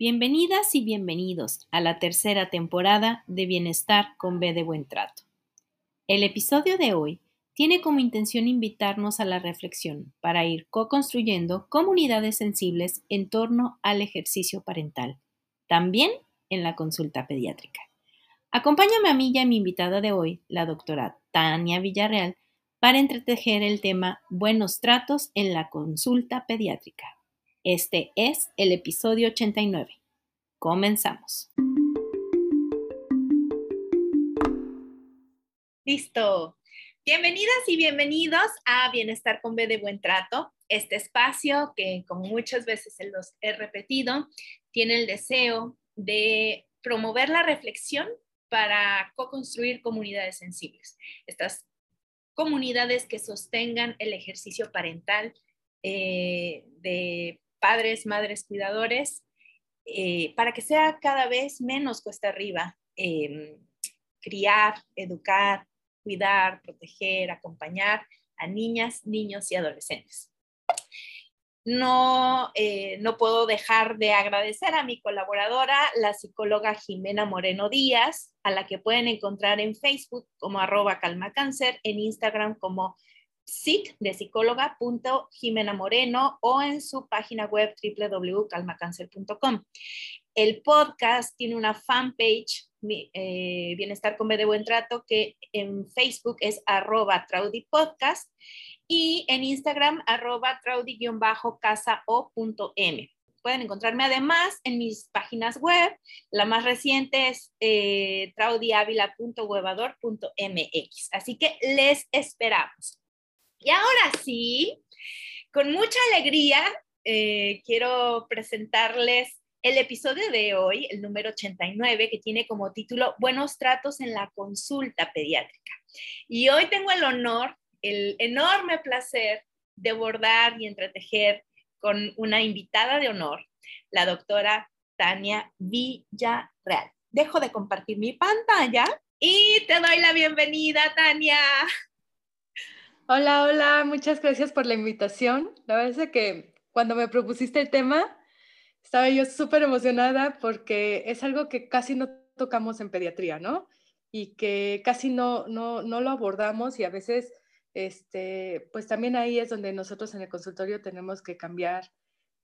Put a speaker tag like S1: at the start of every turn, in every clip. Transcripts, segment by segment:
S1: Bienvenidas y bienvenidos a la tercera temporada de Bienestar con B de Buen Trato. El episodio de hoy tiene como intención invitarnos a la reflexión para ir co-construyendo comunidades sensibles en torno al ejercicio parental, también en la consulta pediátrica. Acompáñame a mí y a mi invitada de hoy, la doctora Tania Villarreal, para entretejer el tema Buenos tratos en la consulta pediátrica. Este es el episodio 89. Comenzamos. Listo. Bienvenidas y bienvenidos a Bienestar con B de Buen Trato, este espacio que, como muchas veces se los he repetido, tiene el deseo de promover la reflexión para co-construir comunidades sensibles. Estas comunidades que sostengan el ejercicio parental eh, de padres, madres, cuidadores, eh, para que sea cada vez menos cuesta arriba em, criar, educar, cuidar, proteger, acompañar a niñas, niños y adolescentes. No, eh, no puedo dejar de agradecer a mi colaboradora, la psicóloga Jimena Moreno Díaz, a la que pueden encontrar en Facebook como arroba calmacáncer, en Instagram como psic de psicóloga Jimena Moreno o en su página web www.calmacancer.com. El podcast tiene una fanpage, eh, Bienestar con B de Buen Trato, que en Facebook es arroba Traudy Podcast y en Instagram arroba Traudy-casa o.m. Pueden encontrarme además en mis páginas web. La más reciente es eh, traudiavila.webador.mx. Así que les esperamos. Y ahora sí, con mucha alegría, eh, quiero presentarles el episodio de hoy, el número 89, que tiene como título Buenos tratos en la consulta pediátrica. Y hoy tengo el honor, el enorme placer de bordar y entretejer con una invitada de honor, la doctora Tania Villarreal. Dejo de compartir mi pantalla y te doy la bienvenida, Tania.
S2: Hola, hola, muchas gracias por la invitación. La verdad es que cuando me propusiste el tema, estaba yo súper emocionada porque es algo que casi no tocamos en pediatría, ¿no? Y que casi no, no, no lo abordamos y a veces, este, pues también ahí es donde nosotros en el consultorio tenemos que cambiar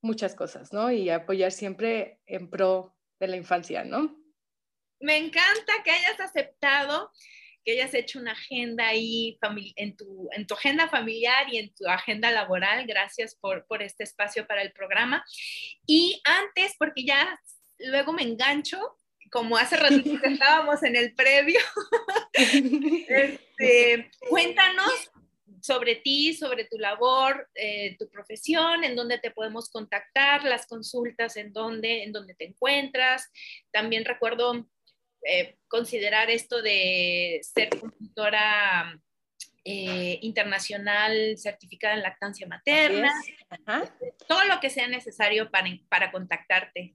S2: muchas cosas, ¿no? Y apoyar siempre en pro de la infancia, ¿no?
S1: Me encanta que hayas aceptado que hayas hecho una agenda ahí en tu, en tu agenda familiar y en tu agenda laboral. Gracias por, por este espacio para el programa. Y antes, porque ya luego me engancho, como hace rato estábamos en el previo, este, cuéntanos sobre ti, sobre tu labor, eh, tu profesión, en dónde te podemos contactar, las consultas, en dónde, en dónde te encuentras. También recuerdo eh, considerar esto de ser consultora eh, internacional certificada en lactancia materna, este, todo lo que sea necesario para, para contactarte.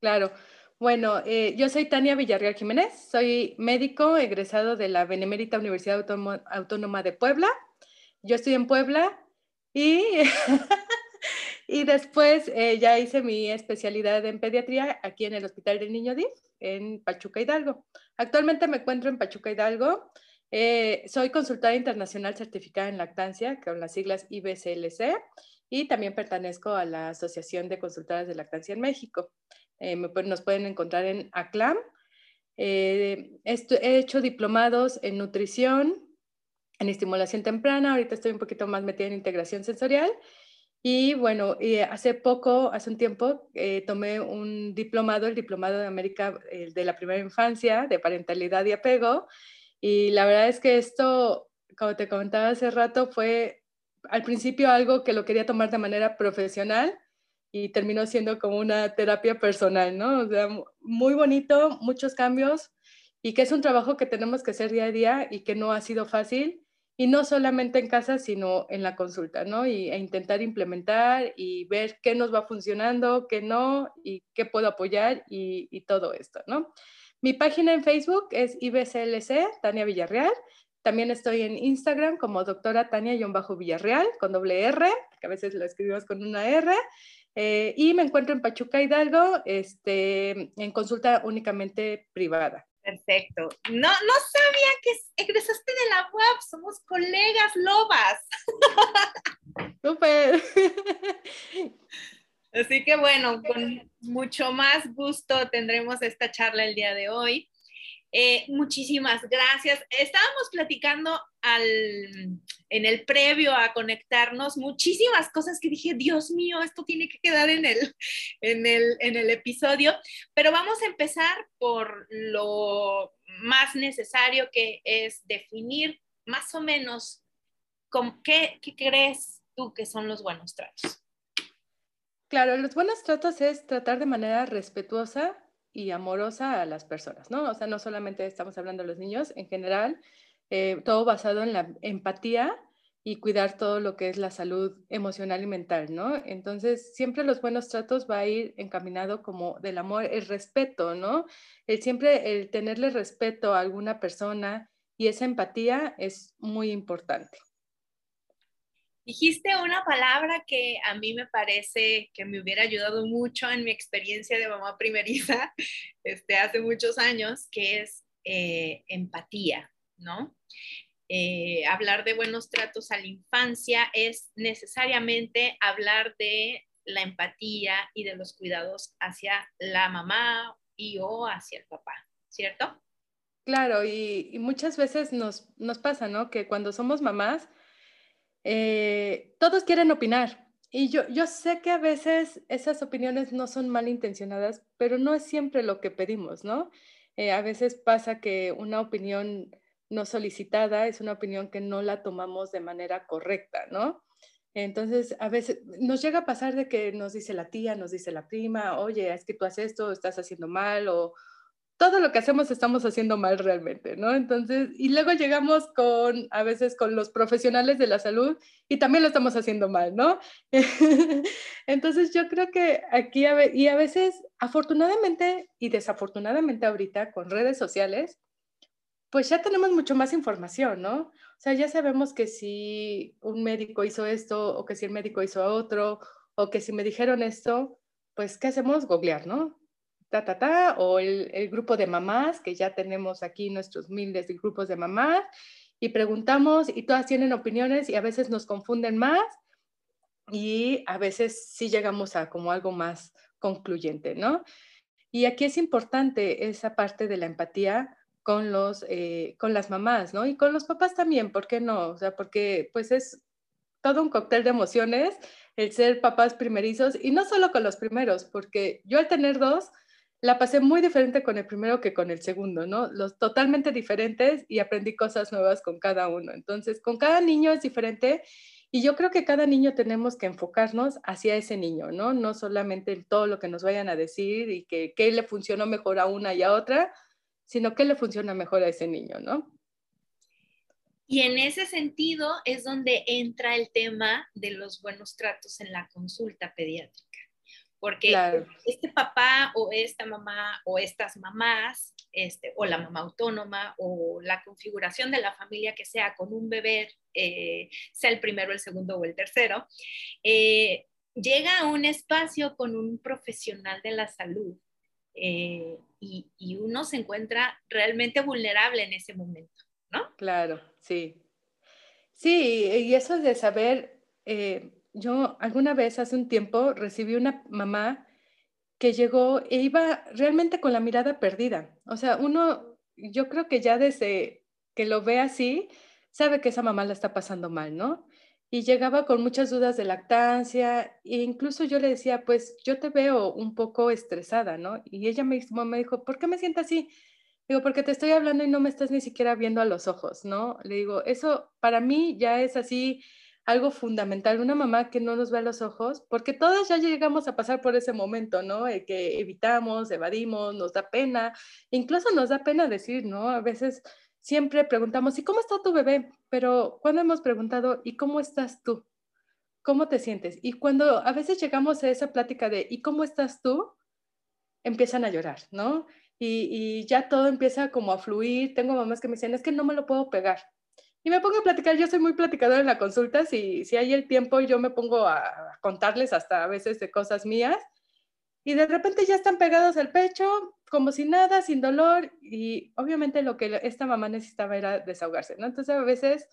S2: Claro. Bueno, eh, yo soy Tania Villarreal Jiménez, soy médico egresado de la Benemérita Universidad Autónoma de Puebla. Yo estoy en Puebla y, y después ya hice mi especialidad en pediatría aquí en el Hospital del Niño DIF en Pachuca Hidalgo. Actualmente me encuentro en Pachuca Hidalgo. Eh, soy consultora internacional certificada en lactancia con las siglas IBCLC y también pertenezco a la Asociación de Consultoras de Lactancia en México. Eh, nos pueden encontrar en ACLAM. Eh, he hecho diplomados en nutrición, en estimulación temprana, ahorita estoy un poquito más metida en integración sensorial y bueno, hace poco, hace un tiempo, eh, tomé un diplomado, el Diplomado de América de la Primera Infancia, de Parentalidad y Apego. Y la verdad es que esto, como te comentaba hace rato, fue al principio algo que lo quería tomar de manera profesional y terminó siendo como una terapia personal, ¿no? O sea, muy bonito, muchos cambios y que es un trabajo que tenemos que hacer día a día y que no ha sido fácil y no solamente en casa, sino en la consulta, ¿no? Y, e intentar implementar y ver qué nos va funcionando, qué no, y qué puedo apoyar y, todo esto, ¿no? Mi página en Facebook es IBCLC, Tania Villarreal. También estoy en Instagram como doctora Tania-Villarreal con doble R, que a veces lo escribimos con una R. Eh, y me encuentro en Pachuca Hidalgo este, en consulta únicamente privada.
S1: Perfecto. No, no sabía que egresaste de la UAP, somos colegas lobas.
S2: Súper.
S1: Así que bueno, con mucho más gusto tendremos esta charla el día de hoy. Eh, muchísimas gracias. Estábamos platicando en el previo a conectarnos muchísimas cosas que dije, Dios mío, esto tiene que quedar en el, en el, en el episodio, pero vamos a empezar por lo más necesario que es definir más o menos con, qué, qué crees tú que son los buenos tratos.
S2: Claro, los buenos tratos es tratar de manera respetuosa y amorosa a las personas, ¿no? O sea, no solamente estamos hablando de los niños, en general, eh, todo basado en la empatía y cuidar todo lo que es la salud emocional y mental, ¿no? Entonces, siempre los buenos tratos va a ir encaminado como del amor, el respeto, ¿no? El siempre el tenerle respeto a alguna persona y esa empatía es muy importante.
S1: Dijiste una palabra que a mí me parece que me hubiera ayudado mucho en mi experiencia de mamá primeriza este, hace muchos años, que es eh, empatía, ¿no? Eh, hablar de buenos tratos a la infancia es necesariamente hablar de la empatía y de los cuidados hacia la mamá y o hacia el papá, ¿cierto?
S2: Claro, y, muchas veces nos, nos pasa, ¿no? Que cuando somos mamás, eh, todos quieren opinar. Y yo, yo sé que a veces esas opiniones no son malintencionadas, pero no es siempre lo que pedimos, ¿no? Eh, a veces pasa que una opinión no solicitada es una opinión que no la tomamos de manera correcta, ¿no? Entonces, a veces nos llega a pasar de que nos dice la tía, nos dice la prima, oye, es que tú haces esto, estás haciendo mal, o, todo lo que hacemos estamos haciendo mal realmente, ¿no? Entonces, y luego llegamos con, a veces con los profesionales de la salud y también lo estamos haciendo mal, ¿no? Entonces, yo creo que aquí, y a veces, afortunadamente y desafortunadamente ahorita con redes sociales, pues ya tenemos mucho más información, ¿no? O sea, ya sabemos que si un médico hizo esto o que si el médico hizo otro o que si me dijeron esto, pues, ¿qué hacemos? Googlear, ¿no? ta, ta, ta, o el, el, grupo de mamás, que ya tenemos aquí nuestros miles de grupos de mamás, y preguntamos y todas tienen opiniones y a veces nos confunden más y a veces sí llegamos a como algo más concluyente, ¿no? Y aquí es importante esa parte de la empatía con, los, eh, con las mamás, ¿no? Y con los papás también, ¿por qué no? O sea, porque pues es todo un cóctel de emociones el ser papás primerizos y no solo con los primeros, porque yo al tener dos, la pasé muy diferente con el primero que con el segundo, ¿no? Los totalmente diferentes y aprendí cosas nuevas con cada uno. Entonces, con cada niño es diferente y yo creo que cada niño tenemos que enfocarnos hacia ese niño, ¿no? No solamente en todo lo que nos vayan a decir y que qué le funcionó mejor a una y a otra, sino qué le funciona mejor a ese niño, ¿no?
S1: Y en ese sentido es donde entra el tema de los buenos tratos en la consulta pediátrica porque este papá o esta mamá o estas mamás, este, o la mamá autónoma o la configuración de la familia que sea con un bebé, eh, sea el primero, el segundo o el tercero, eh, llega a un espacio con un profesional de la salud eh, y, y, uno se encuentra realmente vulnerable en ese momento, ¿no?
S2: Claro, sí. Sí, y eso es de saber yo alguna vez hace un tiempo recibí una mamá que llegó e iba realmente con la mirada perdida. O sea, uno, yo creo que ya desde que lo ve así, sabe que esa mamá la está pasando mal, ¿no? Y llegaba con muchas dudas de lactancia e incluso yo le decía, pues yo te veo un poco estresada, ¿no? Y ella me, me dijo, ¿por qué me siento así? Digo, porque te estoy hablando y no me estás ni siquiera viendo a los ojos, ¿no? Le digo, eso para mí ya es así algo fundamental, una mamá que no nos ve a los ojos, porque todas ya llegamos a pasar por ese momento, ¿no? que evitamos, evadimos, nos da pena, incluso nos da pena decir, ¿no? A veces siempre preguntamos, ¿y cómo está tu bebé? Pero cuando hemos preguntado, ¿y cómo estás tú? ¿Cómo te sientes? Y cuando a veces llegamos a esa plática de, ¿y cómo estás tú? Empiezan a llorar, ¿no? Y, y ya todo empieza como a fluir. Tengo mamás que me dicen, es que no me lo puedo pegar y me pongo a platicar. Yo soy muy platicadora en la consulta. Si, si hay el tiempo, yo me pongo a contarles hasta a veces de cosas mías. Y de repente ya están pegados al pecho, como si nada, sin dolor. Y obviamente lo que esta mamá necesitaba era desahogarse, ¿no? Entonces a veces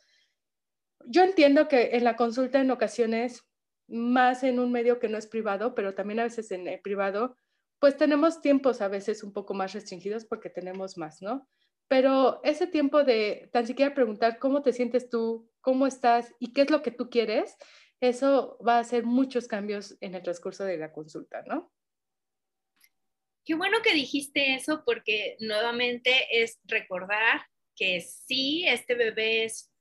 S2: yo entiendo que en la consulta en ocasiones, más en un medio que no es privado, pero también a veces en privado, pues tenemos tiempos a veces un poco más restringidos porque tenemos más, ¿no? Pero ese tiempo de tan siquiera preguntar cómo te sientes tú, cómo estás y qué es lo que tú quieres, eso va a hacer muchos cambios en el transcurso de la consulta, ¿no?
S1: Qué bueno que dijiste eso porque nuevamente es recordar que sí, este bebé es,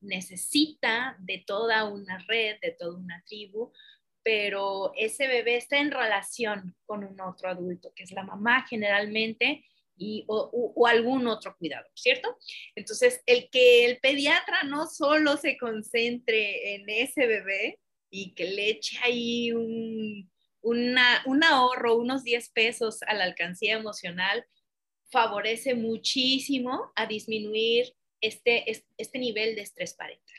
S1: necesita de toda una red, de toda una tribu, pero ese bebé está en relación con un otro adulto, que es la mamá generalmente, y, o, algún otro cuidador, ¿cierto? Entonces, el que el pediatra no solo se concentre en ese bebé y que le eche ahí un, un ahorro, unos 10 pesos a la alcancía emocional, favorece muchísimo a disminuir este, este nivel de estrés parental,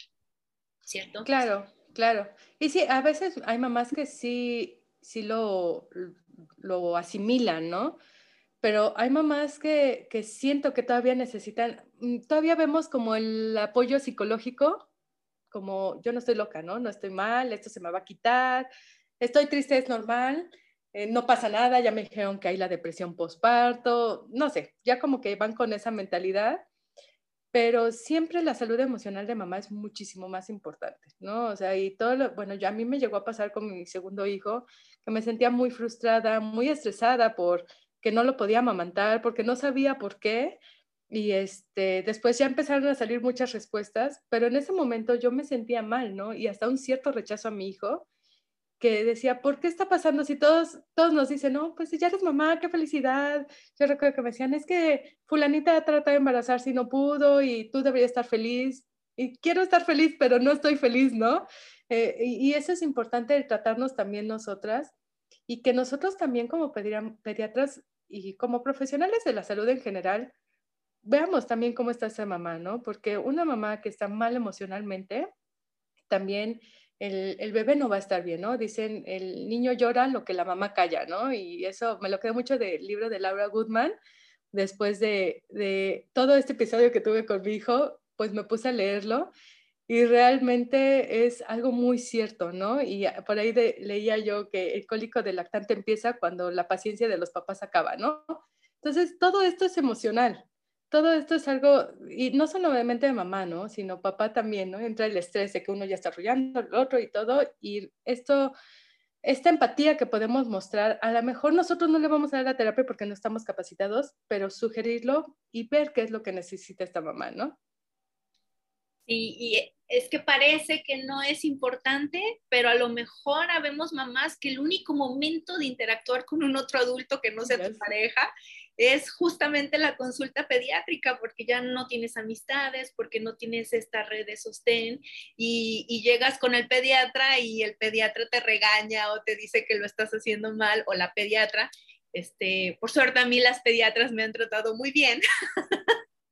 S1: ¿cierto?
S2: Claro, claro. Y sí, a veces hay mamás que sí, sí lo, lo asimilan, ¿no? pero hay mamás que, que, siento que todavía necesitan, mm, todavía vemos como el apoyo psicológico, como yo no estoy loca, ¿no? No estoy mal, esto se me va a quitar, estoy triste, es normal, eh, no pasa nada, ya me dijeron que hay la depresión postparto, no sé, ya como que van con esa mentalidad, pero siempre la salud emocional de mamá es muchísimo más importante, ¿no? O sea, y todo, lo, bueno, ya a mí me llegó a pasar con mi segundo hijo, que me sentía muy frustrada, muy estresada por que no lo podía amamantar porque no sabía por qué. Y este, después ya empezaron a salir muchas respuestas, pero en ese momento yo me sentía mal, ¿no? Y hasta un cierto rechazo a mi hijo, que decía, ¿por qué está pasando si todos, todos nos dicen, no, pues ya eres mamá, qué felicidad? Yo recuerdo que me decían, es que fulanita trata de embarazarse y no pudo y tú deberías estar feliz. Y quiero estar feliz, pero no estoy feliz, ¿no? Eh, y, y, eso es importante el tratarnos también nosotras y que nosotros también como pediatras y como profesionales de la salud en general, veamos también cómo está esa mamá, ¿no? Porque una mamá que está mal emocionalmente, también el, el, bebé no va a estar bien, ¿no? Dicen, el niño llora lo que la mamá calla, ¿no? Y eso me lo quedé mucho del libro de Laura Goodman. Después de, de todo este episodio que tuve con mi hijo, pues me puse a leerlo y realmente es algo muy cierto, ¿no? Y por ahí leía yo que el cólico del lactante empieza cuando la paciencia de los papás acaba, ¿no? Entonces, todo esto es emocional. Todo esto es algo, y no solamente de mamá, ¿no? Sino papá también, ¿no? Entra el estrés de que uno ya está arrollando el otro y todo. Y esto, esta empatía que podemos mostrar, a lo mejor nosotros no le vamos a dar la terapia porque no estamos capacitados, pero sugerirlo y ver qué es lo que necesita esta mamá, ¿no?
S1: y es que parece que no es importante, pero a lo mejor habemos mamás que el único momento de interactuar con un otro adulto que no sea tu pareja es justamente la consulta pediátrica, porque ya no tienes amistades, porque no tienes esta red de sostén y, y llegas con el pediatra y el pediatra te regaña o te dice que lo estás haciendo mal o la pediatra. Este, por suerte a mí las pediatras me han tratado muy bien.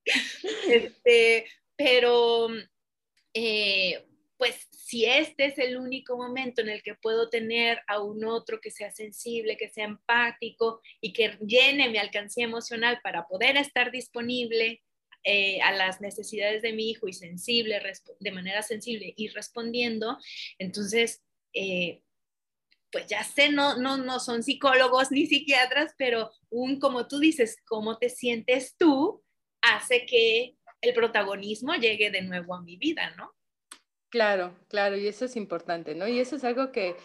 S1: este, pero eh, pues si este es el único momento en el que puedo tener a un otro que sea sensible, que sea empático y que llene mi alcancía emocional para poder estar disponible eh, a las necesidades de mi hijo y sensible, de manera sensible y respondiendo, entonces, eh, pues ya sé, no, no, no son psicólogos ni psiquiatras, pero un, como tú dices, cómo te sientes tú, hace que el protagonismo llegue de nuevo a mi vida, ¿no?
S2: Claro, claro, y eso es importante, ¿no? Y eso es algo que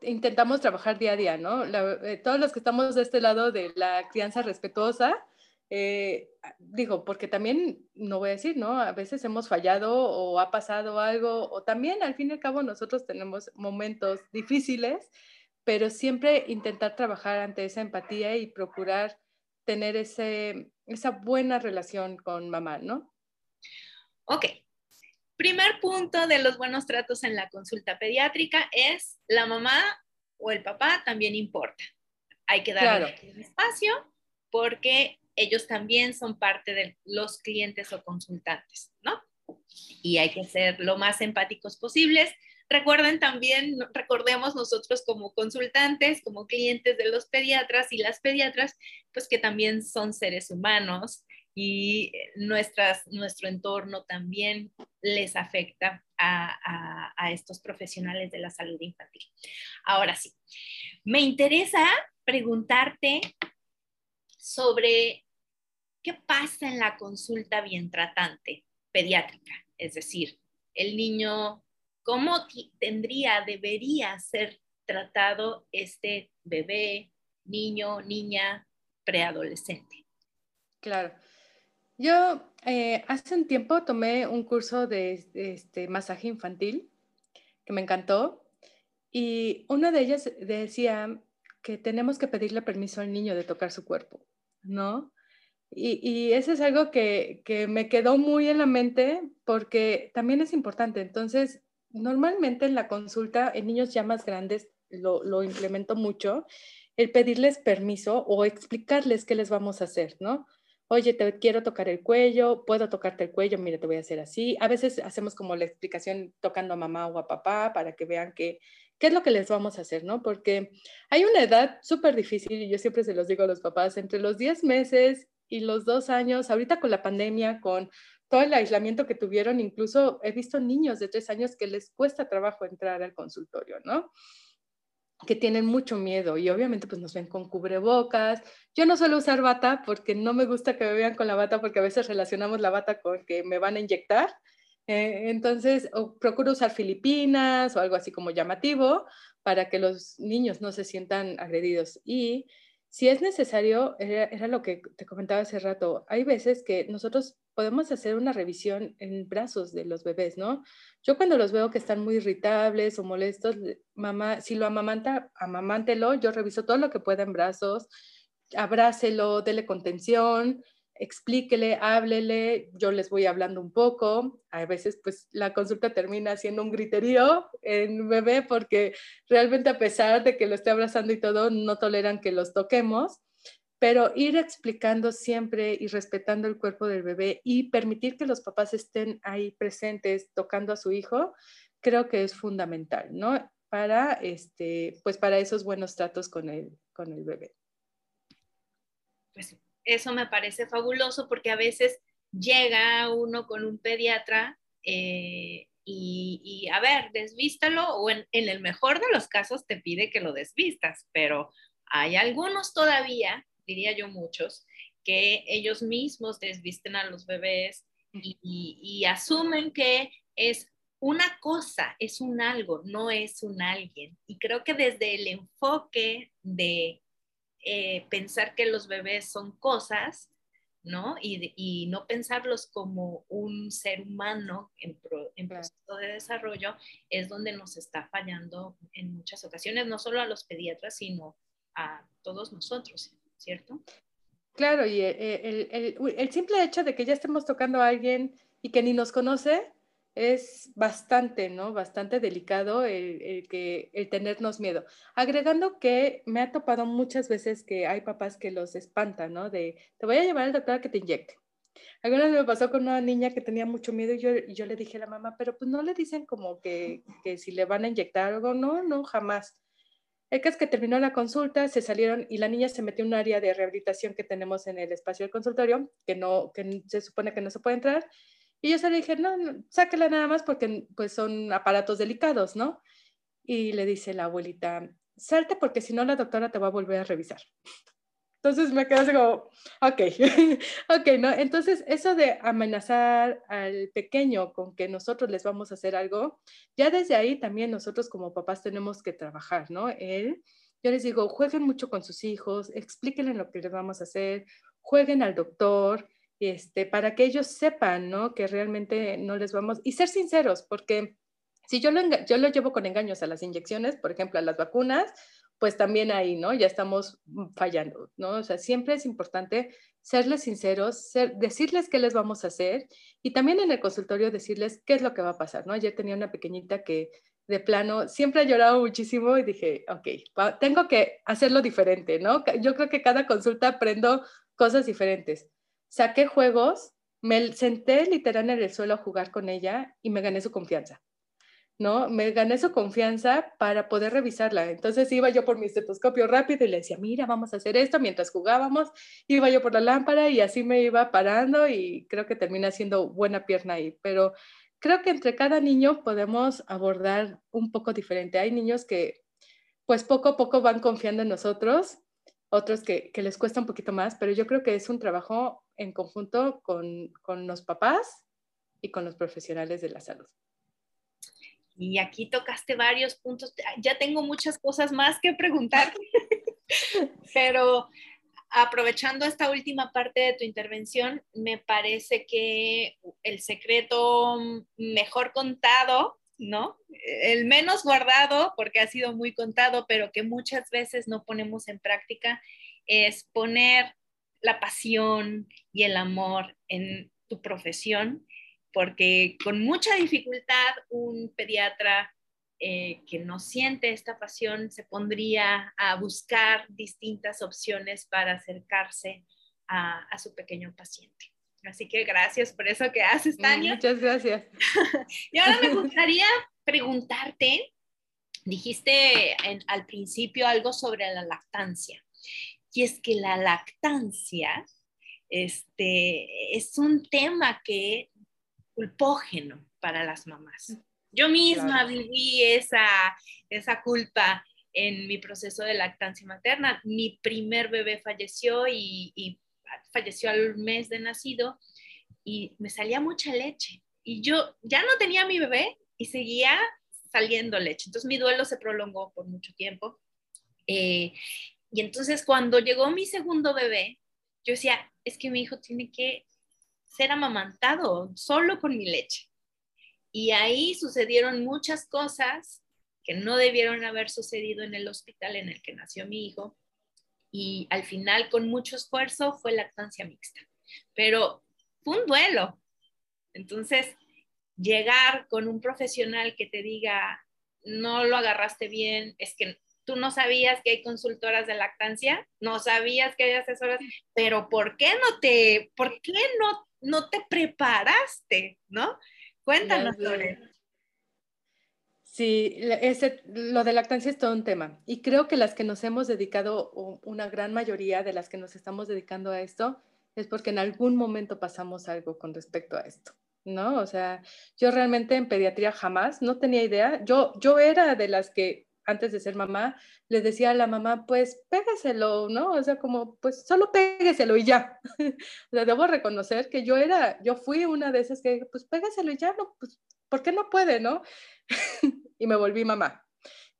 S2: intentamos trabajar día a día, ¿no? Eh, todos los que estamos de este lado de la crianza respetuosa, eh, digo, porque también, no voy a decir, ¿no? A veces hemos fallado o ha pasado algo, o también al fin y al cabo nosotros tenemos momentos difíciles, pero siempre intentar trabajar ante esa empatía y procurar tener ese, esa buena relación con mamá, ¿no?
S1: Ok. Primer punto de los buenos tratos en la consulta pediátrica es la mamá o el papá también importa. Hay que darle espacio porque ellos también son parte de los clientes o consultantes, ¿no? y hay que ser lo más empáticos posibles. Recuerden también, recordemos nosotros como consultantes, como clientes de los pediatras y las pediatras, pues que también son seres humanos y nuestro entorno también les afecta a, estos profesionales de la salud infantil. Ahora sí, me interesa preguntarte sobre qué pasa en la consulta bien tratante pediátrica, es decir, el niño ¿Cómo tendría, debería ser tratado este bebé, niño, niña, preadolescente?
S2: Claro. Yo eh, hace un tiempo tomé un curso de, este, masaje infantil que me encantó y una de ellas decía que tenemos que pedirle permiso al niño de tocar su cuerpo, ¿no? Y, y, eso es algo que, me quedó muy en la mente porque también es importante. Entonces, normalmente en la consulta en niños ya más grandes lo implemento mucho, el pedirles permiso o explicarles qué les vamos a hacer, ¿no? Oye, te quiero tocar el cuello, puedo tocarte el cuello, mira, te voy a hacer así. A veces hacemos como la explicación tocando a mamá o a papá para que vean que, qué es lo que les vamos a hacer, ¿no? Porque hay una edad súper difícil, y yo siempre se los digo a los papás, entre los 10 meses y los dos años, ahorita con la pandemia, con todo el aislamiento que tuvieron, incluso he visto niños de tres años que les cuesta trabajo entrar al consultorio, ¿no? Que tienen mucho miedo y obviamente pues nos ven con cubrebocas. Yo no suelo usar bata porque no me gusta que me vean con la bata porque a veces relacionamos la bata con que me van a inyectar. Eh, entonces, procuro usar filipinas o algo así como llamativo para que los niños no se sientan agredidos. Y si es necesario, era, lo que te comentaba hace rato, hay veces que nosotros podemos hacer una revisión en brazos de los bebés, ¿no? Yo cuando los veo que están muy irritables o molestos, mamá, si lo amamanta, amamántelo, yo reviso todo lo que pueda en brazos, abrácelo, dele contención, explíquele, háblele, yo les voy hablando un poco. A veces pues la consulta termina siendo un griterío en bebé porque realmente a pesar de que lo esté abrazando y todo, no toleran que los toquemos. Pero ir explicando siempre y respetando el cuerpo del bebé y permitir que los papás estén ahí presentes tocando a su hijo, creo que es fundamental, ¿no? Para, este, pues para esos buenos tratos con el, con el bebé.
S1: Pues eso me parece fabuloso porque a veces llega uno con un pediatra eh, y, a ver, desvístalo o en, el mejor de los casos te pide que lo desvistas, pero hay algunos todavía, diría yo muchos, que ellos mismos desvisten a los bebés y asumen que es una cosa, es un algo, no es un alguien. Y creo que desde el enfoque de eh, pensar que los bebés son cosas, ¿no? Y, no pensarlos como un ser humano en, proceso de desarrollo es donde nos está fallando en muchas ocasiones, no solo a los pediatras, sino a todos nosotros, ¿cierto?
S2: Claro, y el, el simple hecho de que ya estemos tocando a alguien y que ni nos conoce, es bastante, ¿no? Bastante delicado el, que, el tenernos miedo. Agregando que me ha topado muchas veces que hay papás que los espantan, ¿no? De, te voy a llevar al doctor a que te inyecte. Alguna vez me pasó con una niña que tenía mucho miedo y yo, yo le dije a la mamá, pero pues no le dicen como que, que si le van a inyectar algo, no, no, jamás. El que es que terminó la consulta, se salieron y la niña se metió en un área de rehabilitación que tenemos en el espacio del consultorio, que no, que se supone que no se puede entrar, y yo se le dije, no, no, sáquela nada más porque pues son aparatos delicados, ¿no? Y le dice la abuelita, salte porque si no la doctora te va a volver a revisar. Entonces me quedé así como, ok, ok, ¿no? Entonces eso de amenazar al pequeño con que nosotros les vamos a hacer algo, ya desde ahí también nosotros como papás tenemos que trabajar, ¿no? Él, yo les digo, jueguen mucho con sus hijos, explíquenle lo que les vamos a hacer, jueguen al doctor, este, para que ellos sepan, ¿no? Que realmente no les vamos, y ser sinceros, porque si yo lo, yo lo llevo con engaños a las inyecciones, por ejemplo, a las vacunas, pues también ahí, ¿no? Ya estamos fallando, ¿no? O sea, siempre es importante serles sinceros, decirles qué les vamos a hacer y también en el consultorio decirles qué es lo que va a pasar, ¿no? Ayer tenía una pequeñita que de plano siempre ha llorado muchísimo y dije, ok, tengo que hacerlo diferente, ¿no? Yo creo que cada consulta aprendo cosas diferentes saqué juegos me senté literal en el suelo a jugar con ella y me gané su confianza. ¿no? Me gané su confianza para poder revisarla. Entonces iba yo por mi estetoscopio rápido y le decía, mira, vamos a hacer esto mientras jugábamos. Iba yo por la lámpara y así me iba parando y creo que termina siendo buena pierna ahí. Pero creo que entre cada niño podemos abordar un poco diferente. Hay niños que pues poco a poco van confiando en nosotros, otros que, les cuesta un poquito más, pero yo creo que es un trabajo en conjunto con, con los papás y con los profesionales de la salud.
S1: Y aquí tocaste varios puntos. Ya tengo muchas cosas más que preguntar, pero aprovechando esta última parte de tu intervención, me parece que el secreto mejor contado, ¿no? El menos guardado, porque ha sido muy contado, pero que muchas veces no ponemos en práctica, es poner la pasión y el amor en tu profesión porque con mucha dificultad un pediatra eh, que no siente esta pasión se pondría a buscar distintas opciones para acercarse a, su pequeño paciente. Así que gracias por eso que haces, Tania.
S2: Muchas gracias.
S1: y ahora me gustaría preguntarte, dijiste al principio algo sobre la lactancia, y es que la lactancia este, es un tema que culpógeno para las mamás. Yo misma viví esa, esa culpa en mi proceso de lactancia materna. Mi primer bebé falleció y, falleció al mes de nacido y me salía mucha leche. Y yo ya no tenía mi bebé y seguía saliendo leche. Entonces mi duelo se prolongó por mucho tiempo. Eh, y entonces cuando llegó mi segundo bebé, yo decía, es que mi hijo tiene que ser amamantado solo con mi leche. Y ahí sucedieron muchas cosas que no debieron haber sucedido en el hospital en el que nació mi hijo. Y al final, con mucho esfuerzo, fue lactancia mixta. Pero fue un duelo. Entonces, llegar con un profesional que te diga, no lo agarraste bien, es que tú no sabías que hay consultoras de lactancia, no sabías que hay asesoras, pero ¿por qué no te, por qué no no te preparaste, ¿no? Cuéntanos, Lore.
S2: Sí, ese, lo de lactancia es todo un tema. Y creo que las que nos hemos dedicado, una gran mayoría de las que nos estamos dedicando a esto, es porque en algún momento pasamos algo con respecto a esto, ¿no? O sea, yo realmente en pediatría jamás, no tenía idea. Yo, yo era de las que antes de ser mamá, le decía a la mamá, pues pégaselo, ¿no? O sea, como, pues solo pégueselo y ya. debo reconocer que yo era, yo fui una de esas que, pues pégaselo y ya, no, pues, ¿por qué no puede, no? y me volví mamá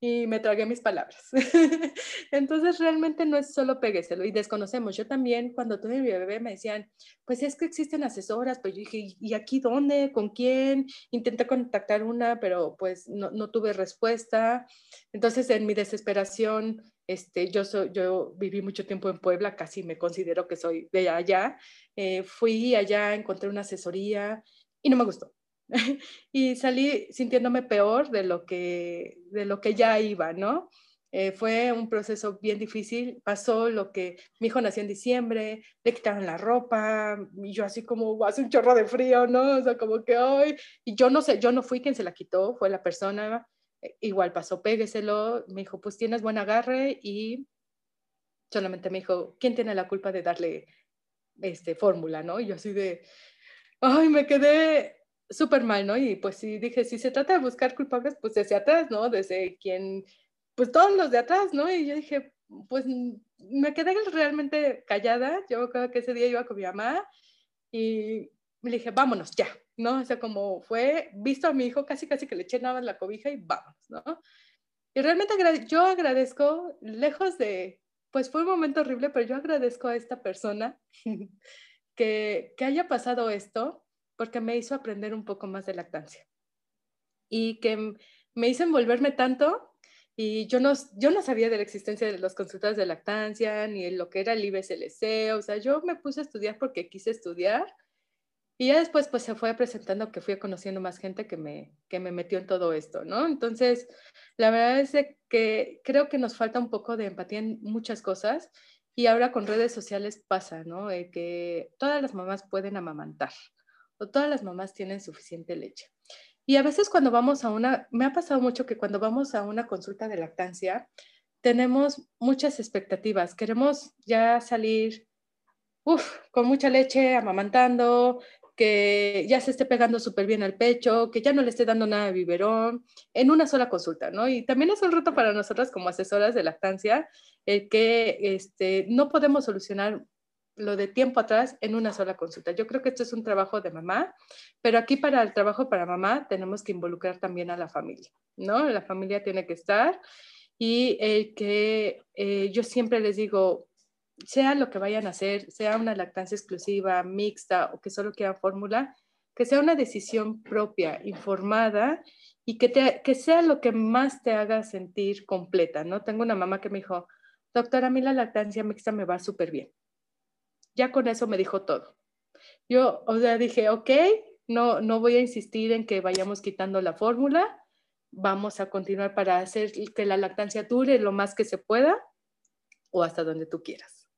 S2: y me tragué mis palabras. Entonces realmente no es solo pégueselo y desconocemos. Yo también cuando tuve mi bebé me decían, pues es que existen asesoras, pero yo dije, ¿y aquí dónde? ¿Con quién? Intenté contactar una, pero pues no, no tuve respuesta. Entonces en mi desesperación, este, yo, yo viví mucho tiempo en Puebla, casi me considero que soy de allá. Eh, fui allá, encontré una asesoría y no me gustó. y salí sintiéndome peor de lo que, de lo que ya iba, ¿no? Eh, fue un proceso bien difícil. Pasó lo que mi hijo nació en diciembre, le quitaron la ropa, y yo así como hace un chorro de frío, ¿no? O sea, como que hoy, y yo no sé, yo no fui quien se la quitó, fue la persona, eh, igual pasó, pégueselo, me dijo, pues tienes buen agarre y solamente me dijo, ¿quién tiene la culpa de darle este, fórmula, no? Y yo así de, ay, me quedé súper mal, ¿no? Y pues sí, dije, si se trata de buscar culpables, pues desde atrás, ¿no? Desde quien, pues todos los de atrás, ¿no? Y yo dije, pues me quedé realmente callada. Yo creo que ese día iba con mi mamá y me dije, vámonos, ya, ¿no? O sea, como fue, visto a mi hijo, casi, casi que le eché nada en la cobija y vámonos, ¿no? Y realmente yo agradezco, lejos de, pues fue un momento horrible, pero yo agradezco a esta persona que, que haya pasado esto, porque me hizo aprender un poco más de lactancia y que me hizo envolverme tanto y yo no, yo no sabía de la existencia de los consultores de lactancia ni lo que era el IBSLC, o sea, yo me puse a estudiar porque quise estudiar y ya después pues se fue presentando que fui conociendo más gente que me, que me metió en todo esto, ¿no? Entonces, la verdad es que creo que nos falta un poco de empatía en muchas cosas y ahora con redes sociales pasa, ¿no? que todas las mamás pueden amamantar. O todas las mamás tienen suficiente leche. Y a veces cuando vamos a una, me ha pasado mucho que cuando vamos a una consulta de lactancia, tenemos muchas expectativas. Queremos ya salir con mucha leche, amamantando, que ya se esté pegando súper bien al pecho, que ya no le esté dando nada de biberón, en una sola consulta, ¿no? Y también es un reto para nosotras como asesoras de lactancia, el que este, no podemos solucionar lo de tiempo atrás en una sola consulta. Yo creo que esto es un trabajo de mamá, pero aquí para el trabajo para mamá tenemos que involucrar también a la familia, ¿no? La familia tiene que estar y el que eh, yo siempre les digo, sea lo que vayan a hacer, sea una lactancia exclusiva, mixta o que solo quieran fórmula, que sea una decisión propia, informada y que, te, que sea lo que más te haga sentir completa, ¿no? Tengo una mamá que me dijo, doctora, a mí la lactancia mixta me va súper bien. Ya con eso me dijo todo. Yo, o sea, dije, ok, no, no voy a insistir en que vayamos quitando la fórmula, vamos a continuar para hacer que la lactancia dure lo más que se pueda o hasta donde tú quieras.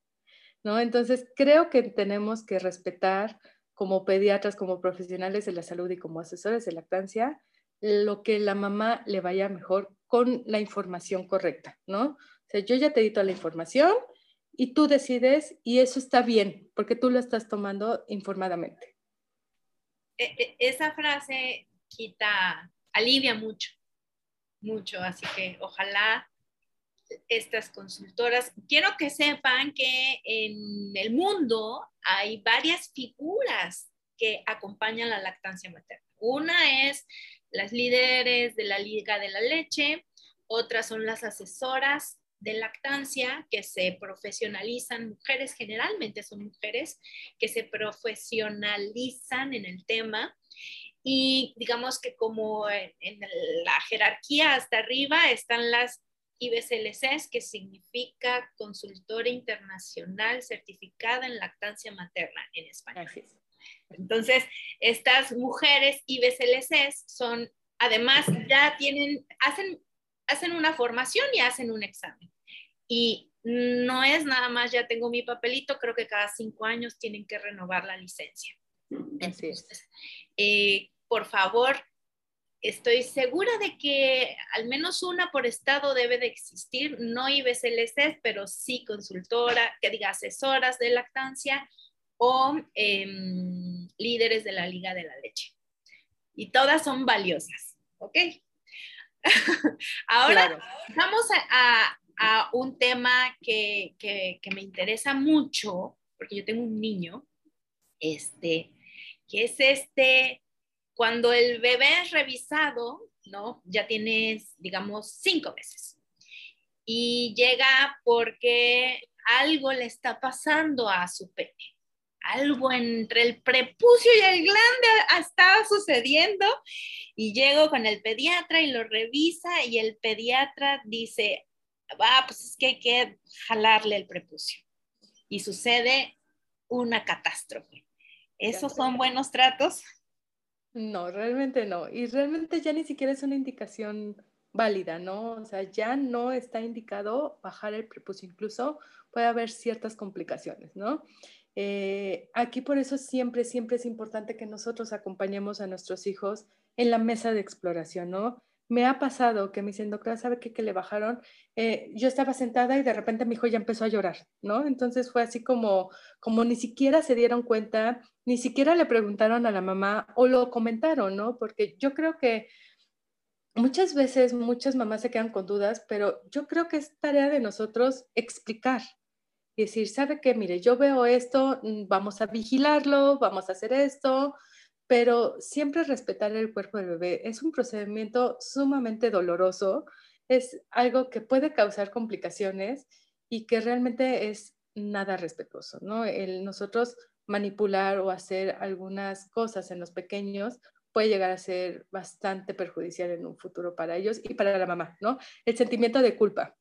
S2: ¿no? Entonces, creo que tenemos que respetar como pediatras, como profesionales de la salud y como asesores de lactancia, lo que la mamá le vaya mejor con la información correcta, ¿no? O sea, yo ya te di toda la información y tú decides y eso está bien porque tú lo estás tomando informadamente.
S1: E, e, esa frase quita, alivia mucho, mucho, así que ojalá estas consultoras. Quiero que sepan que en el mundo hay varias figuras que acompañan la lactancia materna. Una es las líderes de la Liga de la Leche, otras son las asesoras de lactancia que se profesionalizan, mujeres generalmente son mujeres que se profesionalizan en el tema y digamos que como en, en la jerarquía hasta arriba están las IBCLCs, que significa Consultora Internacional Certificada en Lactancia Materna en español. Entonces, estas mujeres IBCLCs son, además, ya tienen, hacen, hacen una formación y hacen un examen. Y no es nada más, ya tengo mi papelito, creo que cada cinco años tienen que renovar la licencia. Entonces, eh, por favor, estoy segura de que al menos una por estado debe de existir, no IBCLC, pero sí consultora, que diga asesoras de lactancia o em, líderes de la Liga de la Leche. Y todas son valiosas, ¿ok? Ahora vamos a, un tema que, que, me interesa mucho, porque yo tengo un niño, este, que es este cuando el bebé es revisado, ¿no? Ya tienes, digamos, cinco meses. Y llega porque algo le está pasando a su pene. Algo entre el prepucio y el glande estaba sucediendo. Y llego con el pediatra y lo revisa y el pediatra dice, va, pues es que hay que jalarle el prepucio. Y sucede una catástrofe. ¿Esos son buenos tratos?
S2: No, realmente no. Y realmente ya ni siquiera es una indicación válida, ¿no? O sea, ya no está indicado bajar el prepucio. Incluso puede haber ciertas complicaciones, ¿no? Eh, aquí por eso siempre, siempre es importante que nosotros acompañemos a nuestros hijos en la mesa de exploración, ¿no? Me ha pasado que me dicen, doctora, ¿sabe qué? Que le bajaron. Eh, yo estaba sentada y de repente mi hijo ya empezó a llorar, ¿no? Entonces fue así como, como ni siquiera se dieron cuenta, ni siquiera le preguntaron a la mamá o lo comentaron, ¿no? Porque yo creo que muchas veces muchas mamás se quedan con dudas, pero yo creo que es tarea de nosotros explicar y decir, ¿sabe qué? Mire, yo veo esto, mm, vamos a vigilarlo, vamos a hacer esto, pero siempre respetar el cuerpo del bebé es un procedimiento sumamente doloroso, es algo que puede causar complicaciones y que realmente es nada respetuoso, ¿no? El nosotros manipular o hacer algunas cosas en los pequeños puede llegar a ser bastante perjudicial en un futuro para ellos y para la mamá, ¿no? El sentimiento de culpa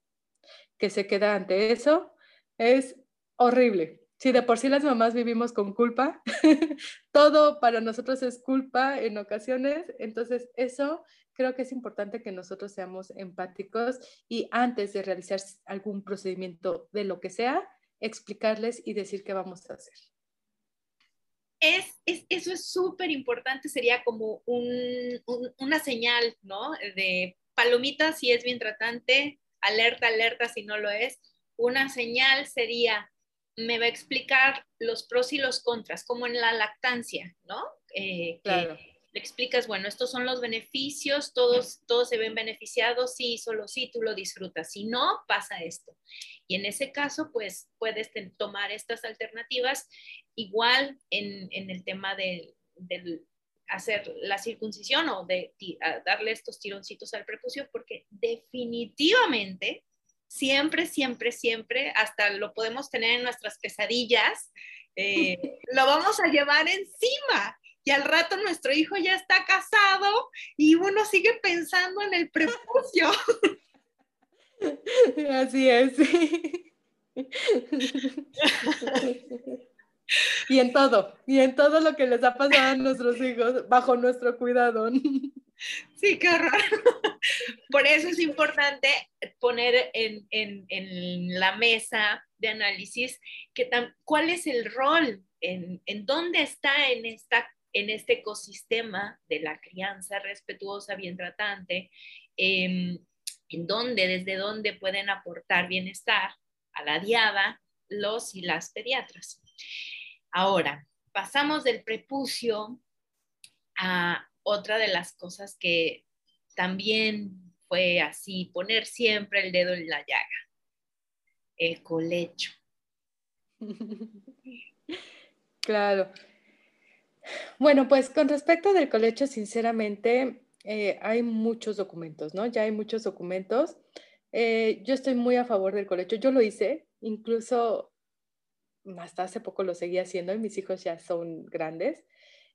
S2: que se queda ante eso es horrible si de por sí las mamás vivimos con culpa, todo para nosotros es culpa en ocasiones, entonces eso creo que es importante que nosotros seamos empáticos y antes de realizar algún procedimiento de lo que sea, explicarles y decir qué vamos a hacer.
S1: es, eso es súper importante, sería como una señal, ¿no? De palomita si es bien tratante, alerta, alerta si no lo es. Una señal sería, me va a explicar los pros y los contras, como en la lactancia, ¿no? Eh, claro. le explicas, bueno, estos son los beneficios, todos, todos se ven beneficiados, sí, solo sí, tú lo disfrutas, si no, pasa esto. Y en ese caso, pues puedes tomar estas alternativas igual en, el tema de, hacer la circuncisión o de darle estos tironcitos al prepucio, porque definitivamente, siempre, siempre, siempre, hasta lo podemos tener en nuestras pesadillas, eh, lo vamos a llevar encima. Y al rato nuestro hijo ya está casado y uno sigue pensando en el prepucio.
S2: Así es. Y en todo, y en todo lo que les ha pasado a nuestros hijos bajo nuestro cuidado.
S1: Sí, qué horror. Por eso es importante poner en, en, en la mesa de análisis que cuál es el rol, en, en dónde está en, esta, en este ecosistema de la crianza respetuosa, bien tratante, em, en dónde, desde dónde pueden aportar bienestar a la diada los y las pediatras. Ahora, pasamos del prepucio a otra de las cosas que también fue así, poner siempre el dedo en la llaga, el colecho.
S2: Claro. Bueno, pues con respecto del colecho, sinceramente, eh, hay muchos documentos, ¿no? Ya hay muchos documentos. Eh, yo estoy muy a favor del colecho. Yo lo hice, incluso hasta hace poco lo seguía haciendo y mis hijos ya son grandes.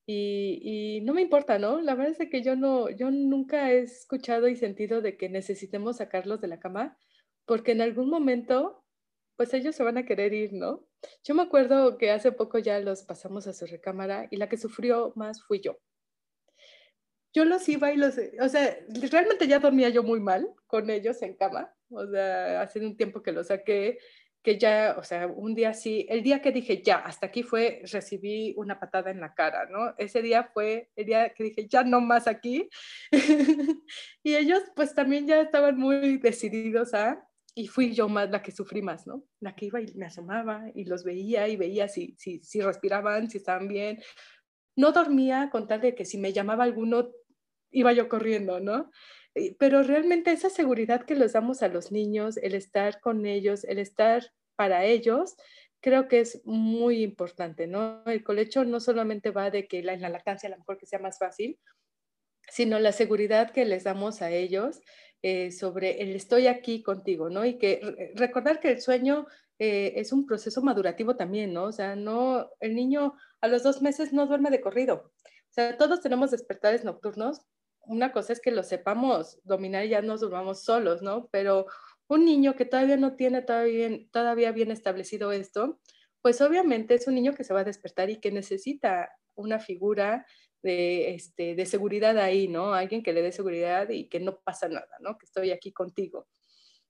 S2: Y, no me importa, ¿no? La verdad es que yo no, yo nunca he escuchado y sentido de que necesitemos sacarlos de la cama, porque en algún momento, pues ellos se van a querer ir, ¿no? Yo me acuerdo que hace poco ya los pasamos a su recámara y la que sufrió más fui yo. Yo los iba y los, o sea, realmente ya dormía yo muy mal con ellos en cama, o sea, hace un tiempo que los saqué que ya, o sea, un día sí, el día que dije ya, hasta aquí fue, recibí una patada en la cara, ¿no? Ese día fue el día que dije ya no más aquí. y ellos pues también ya estaban muy decididos a, y fui yo más la que sufrí más, ¿no? La que iba y me asomaba y los veía y veía si, si, si respiraban, si estaban bien. No dormía con tal de que si me llamaba alguno, iba yo corriendo, ¿no? Eh, pero realmente esa seguridad que les damos a los niños, el estar con ellos, el estar para ellos, creo que es muy importante, ¿no? El colecho no solamente va de que la, la lactancia a lo mejor que sea más fácil, sino la seguridad que les damos a ellos eh, sobre el estoy aquí contigo, ¿no? Y que recordar que el sueño eh, es un proceso madurativo también, ¿no? O sea, no, el niño a los dos meses no duerme de corrido. O sea, todos tenemos despertares nocturnos, una cosa es que lo sepamos dominar y ya nos durmamos solos, ¿no? Pero un niño que todavía no tiene todavía, todavía bien establecido esto, pues obviamente es un niño que se va a despertar y que necesita una figura de, este, de seguridad ahí, ¿no? Alguien que le dé seguridad y que no pasa nada, ¿no? Que estoy aquí contigo.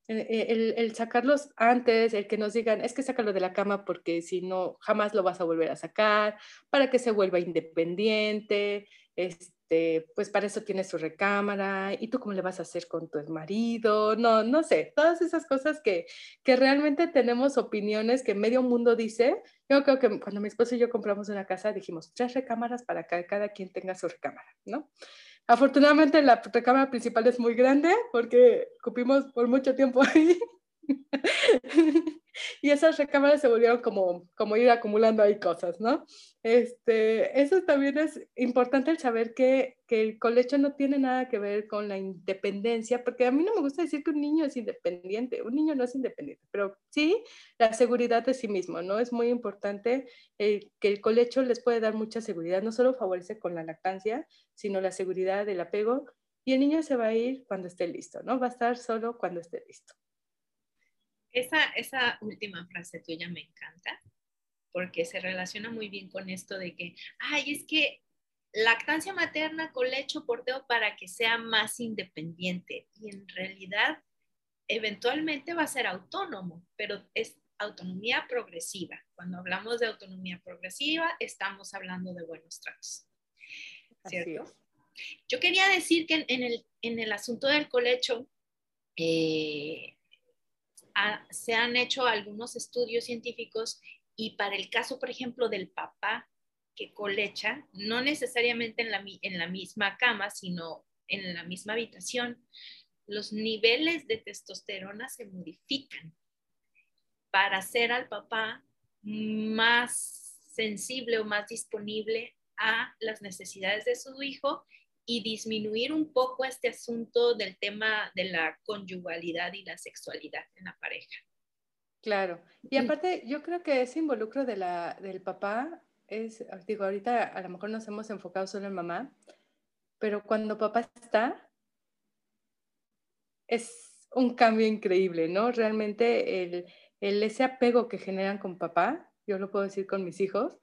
S2: Eh, eh, el, el, sacarlos antes, el que nos digan, es que sácalo de la cama porque si no, jamás lo vas a volver a sacar, para que se vuelva independiente, este, este, pues para eso tienes su recámara, y tú cómo le vas a hacer con tu marido, no, no sé, todas esas cosas que, que realmente tenemos opiniones que medio mundo dice. Yo creo que cuando mi esposo y yo compramos una casa dijimos tres recámaras para que cada quien tenga su recámara, ¿no? Afortunadamente la recámara principal es muy grande porque cupimos por mucho tiempo ahí. y esas recámaras se volvieron como, como ir acumulando ahí cosas, ¿no? Este, eso también es importante el saber que, que, el colecho no tiene nada que ver con la independencia, porque a mí no me gusta decir que un niño es independiente, un niño no es independiente, pero sí la seguridad de sí mismo, ¿no? Es muy importante que el colecho les puede dar mucha seguridad, no solo favorece con la lactancia, sino la seguridad del apego, y el niño se va a ir cuando esté listo, ¿no? Va a estar solo cuando esté listo.
S1: Esa, esa última frase tuya me encanta porque se relaciona muy bien con esto de que, ay, es que lactancia materna, colecho, porteo para que sea más independiente. Y en realidad, eventualmente va a ser autónomo, pero es autonomía progresiva. Cuando hablamos de autonomía progresiva, estamos hablando de buenos tratos. ¿Cierto? Yo quería decir que en, el, en el, asunto del colecho eh, se han hecho algunos estudios científicos y para el caso, por ejemplo, del papá que colecha, no necesariamente en la, en la misma cama, sino en la misma habitación, los niveles de testosterona se modifican para hacer al papá más sensible o más disponible a las necesidades de su hijo y disminuir un poco este asunto del tema de la conyugalidad y la sexualidad en la pareja.
S2: Claro, y aparte yo creo que ese involucro de la, del papá es, digo, ahorita a lo mejor nos hemos enfocado solo en mamá, pero cuando papá está, es un cambio increíble, ¿no? Realmente el, el, ese apego que generan con papá, yo lo puedo decir con mis hijos,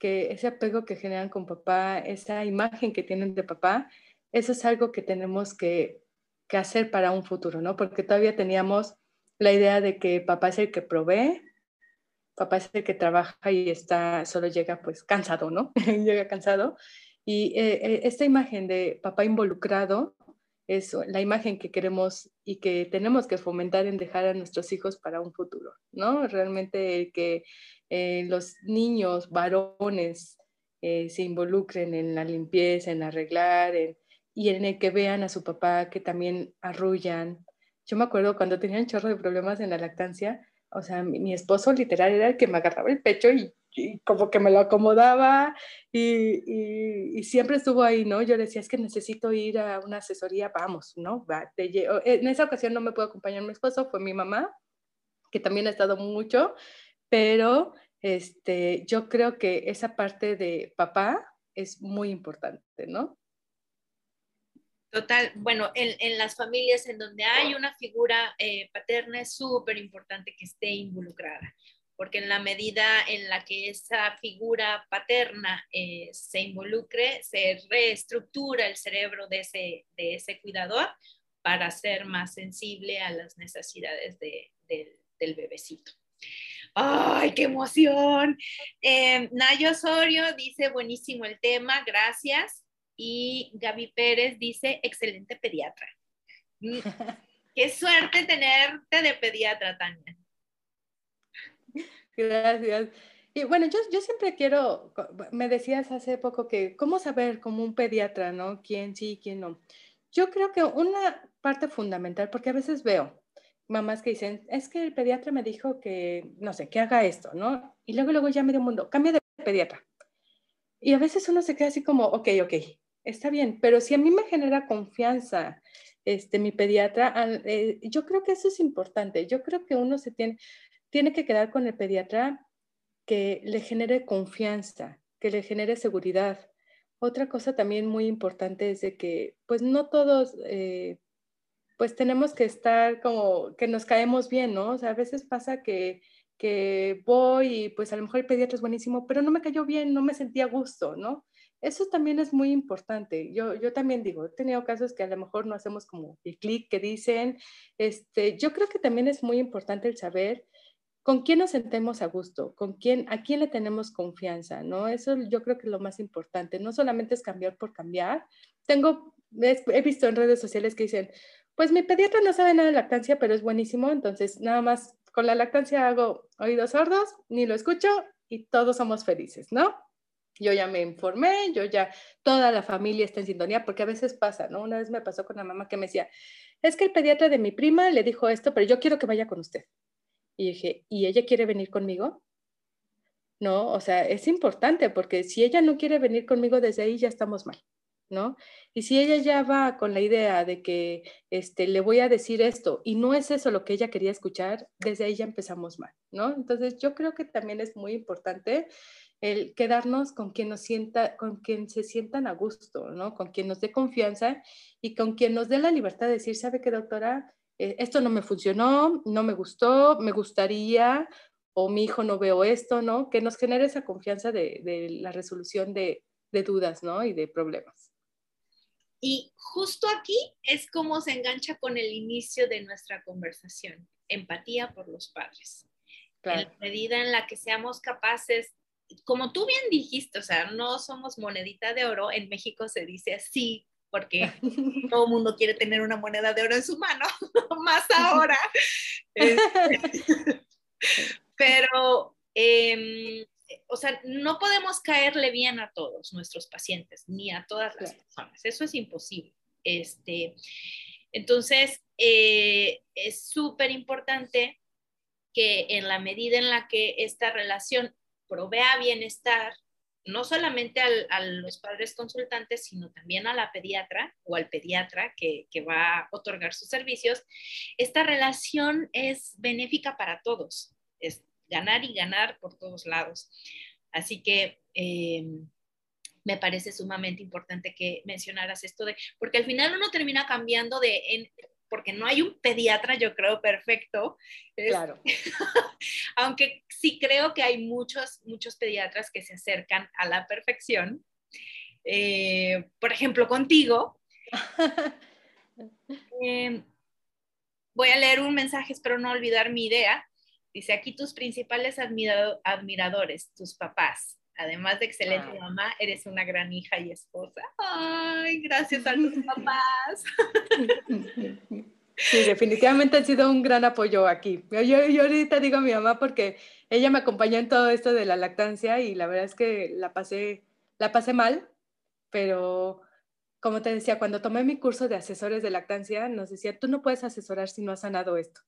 S2: que ese apego que generan con papá, esa imagen que tienen de papá, eso es algo que tenemos que, que hacer para un futuro, ¿no? Porque todavía teníamos la idea de que papá es el que provee, papá es el que trabaja y está, solo llega pues cansado, ¿no? llega cansado. Y eh, eh, esta imagen de papá involucrado es la imagen que queremos y que tenemos que fomentar en dejar a nuestros hijos para un futuro, ¿no? Realmente que eh, los niños varones se involucren en la limpieza, en arreglar, y en el que vean a su papá que también arrullan. Yo me acuerdo cuando tenían chorro de problemas en la lactancia, o sea, mi, esposo literal era el que me agarraba el pecho y, como que me lo acomodaba y, y, siempre estuvo ahí, ¿no? Yo decía, es que necesito ir a una asesoría, vamos, ¿no? Va, en esa ocasión no me pudo acompañar mi esposo, fue mi mamá, que también ha estado mucho, pero este, yo creo que esa parte de papá es muy importante, ¿no?
S1: Total, bueno, en, las familias en donde hay una figura eh, paterna es súper importante que esté involucrada, porque en la medida en la que esa figura paterna eh, se involucre, se reestructura el cerebro de ese, de ese cuidador para ser más sensible a las necesidades del bebecito. ¡Ay, qué emoción! Eh, Nayo Osorio dice, buenísimo el tema, gracias y Gaby Pérez dice, excelente pediatra. Mm, qué suerte tenerte de pediatra, Tania.
S2: Gracias. Y bueno, yo, yo siempre quiero, me decías hace poco que, ¿cómo saber como un pediatra, no? ¿Quién sí, quién no? Yo creo que una parte fundamental, porque a veces veo mamás que dicen, es que el pediatra me dijo que, no sé, que haga esto, ¿no? Y luego, luego ya medio mundo, cambia de pediatra. Y a veces uno se queda así como, ok, ok, está bien, pero si a mí me genera confianza este, mi pediatra, eh, yo creo que eso es importante. Yo creo que uno se tiene, tiene que quedar con el pediatra que le genere confianza, que le genere seguridad. Otra cosa también muy importante es que, pues no todos, eh, pues tenemos que estar como que nos caemos bien, ¿no? O sea, a veces pasa que, que voy y pues a lo mejor el pediatra es buenísimo, pero no me cayó bien, no me sentía a gusto, ¿no? Eso también es muy importante. Yo, yo también digo, he tenido casos que a lo mejor no hacemos como el clic que dicen. Este, yo creo que también es muy importante el saber con quién nos sentemos a gusto, con quién, a quién le tenemos confianza, ¿no? Eso yo creo que es lo más importante. No solamente es cambiar por cambiar. Tengo, he visto en redes sociales que dicen, pues mi pediatra no sabe nada de lactancia, pero es buenísimo, entonces nada más con la lactancia hago oídos sordos, ni lo escucho y todos somos felices, ¿no? yo ya me informé, yo ya, toda la familia está en sintonía, porque a veces pasa, ¿no? Una vez me pasó con la mamá que me decía, es que el pediatra de mi prima le dijo esto, pero yo quiero que vaya con usted. Y dije, ¿y ella quiere venir conmigo? No, o sea, es importante porque si ella no quiere venir conmigo desde ahí ya estamos mal, ¿no? Y si ella ya va con la idea de que este, le voy a decir esto y no es eso lo que ella quería escuchar, desde ahí ya empezamos mal, ¿no? Entonces yo creo que también es muy importante el quedarnos con quien nos sienta, con quien se sientan a gusto, ¿no? Con quien nos dé confianza y con quien nos dé la libertad de decir, ¿sabe qué, doctora? Eh, esto no me funcionó, no me gustó, me gustaría, o mi hijo no veo esto, ¿no? Que nos genere esa confianza de, la resolución de, de dudas, ¿no? Y de problemas.
S1: Y justo aquí es como se engancha con el inicio de nuestra conversación, empatía por los padres. En la medida en la que seamos capaces, como tú bien dijiste, o sea, no somos monedita de oro, en México se dice así porque todo el mundo quiere tener una moneda de oro en su mano, más ahora. Este, pero, em, o sea, no podemos caerle bien a todos nuestros pacientes, ni a todas las personas. Eso es imposible. Este, entonces, eh, es súper importante que en la medida en la que esta relación provea bienestar, no solamente a los padres consultantes, sino también a la pediatra o al pediatra que, va a otorgar sus servicios, esta relación es benéfica para todos, es ganar y ganar por todos lados. Así que eh, me parece sumamente importante que mencionaras esto de, porque al final uno termina cambiando de, porque no hay un pediatra, yo creo, perfecto.
S2: Claro.
S1: Aunque sí creo que hay muchos, muchos pediatras que se acercan a la perfección. Eh, por ejemplo, contigo. Em, voy a leer un mensaje, espero no olvidar mi idea. Dice aquí tus principales admiradores, tus papás. Además de excelente ah. mamá, eres una gran hija y esposa. Ay, gracias a tus papás.
S2: Sí, definitivamente ha sido un gran apoyo aquí. Yo, yo ahorita digo a mi mamá porque ella me acompañó en todo esto de la lactancia y la verdad es que la pasé, la pasé mal, pero como te decía, cuando tomé mi curso de asesores de lactancia, nos decía, tú no puedes asesorar si no has sanado esto.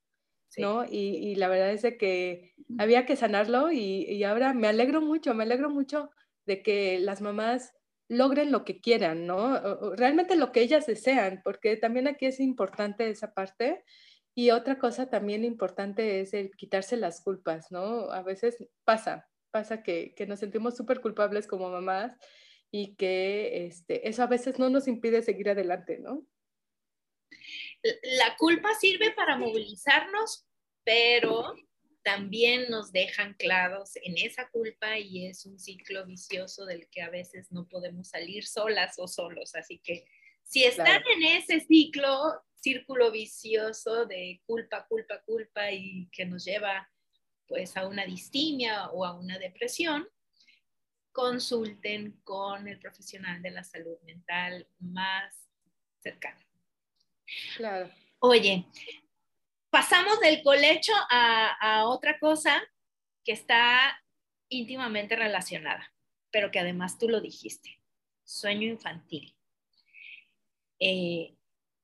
S2: ¿No? Y, la verdad es de que había que sanarlo y, ahora me alegro mucho, me alegro mucho de que las mamás logren lo que quieran, ¿no? Realmente lo que ellas desean, porque también aquí es importante esa parte. Y otra cosa también importante es el quitarse las culpas, ¿no? A veces pasa, pasa que, que nos sentimos súper culpables como mamás y que este, eso a veces no nos impide seguir adelante, ¿no?
S1: La culpa sirve para movilizarnos, pero también nos deja anclados en esa culpa y es un ciclo vicioso del que a veces no podemos salir solas o solos. Así que si están en ese ciclo, círculo vicioso de culpa, culpa, culpa y que nos lleva pues a una distimia o a una depresión, consulten con el profesional de la salud mental más cercano.
S2: Claro.
S1: Oye, pasamos del colecho a, otra cosa que está íntimamente relacionada, pero que además tú lo dijiste, sueño infantil. Eh,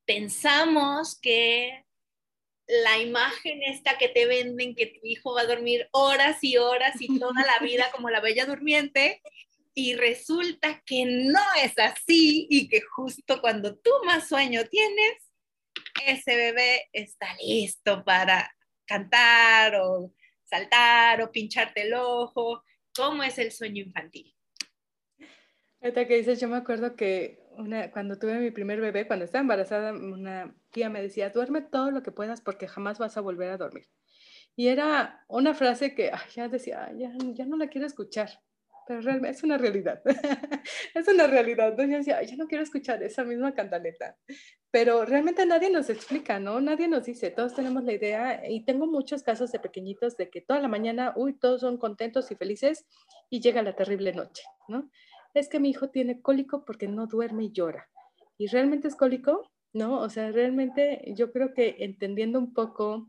S1: pensamos que la imagen esta que te venden, que tu hijo va a dormir horas y horas y toda la vida como la bella durmiente, y resulta que no es así y que justo cuando tú más sueño tienes, ese bebé está listo para cantar o saltar o pincharte el ojo. ¿Cómo es el sueño infantil?
S2: Ahorita que dices, yo me acuerdo que una, cuando tuve mi primer bebé, cuando estaba embarazada, una tía me decía, duerme todo lo que puedas porque jamás vas a volver a dormir. Y era una frase que ya decía, ya, ya no la quiero escuchar pero es una realidad. es una realidad. Yo decía, ya no quiero escuchar esa misma cantaleta. Pero realmente nadie nos explica, ¿no? Nadie nos dice, todos tenemos la idea y tengo muchos casos de pequeñitos de que toda la mañana, uy, todos son contentos y felices y llega la terrible noche, ¿no? Es que mi hijo tiene cólico porque no duerme y llora. ¿Y realmente es cólico? ¿No? O sea, realmente yo creo que entendiendo un poco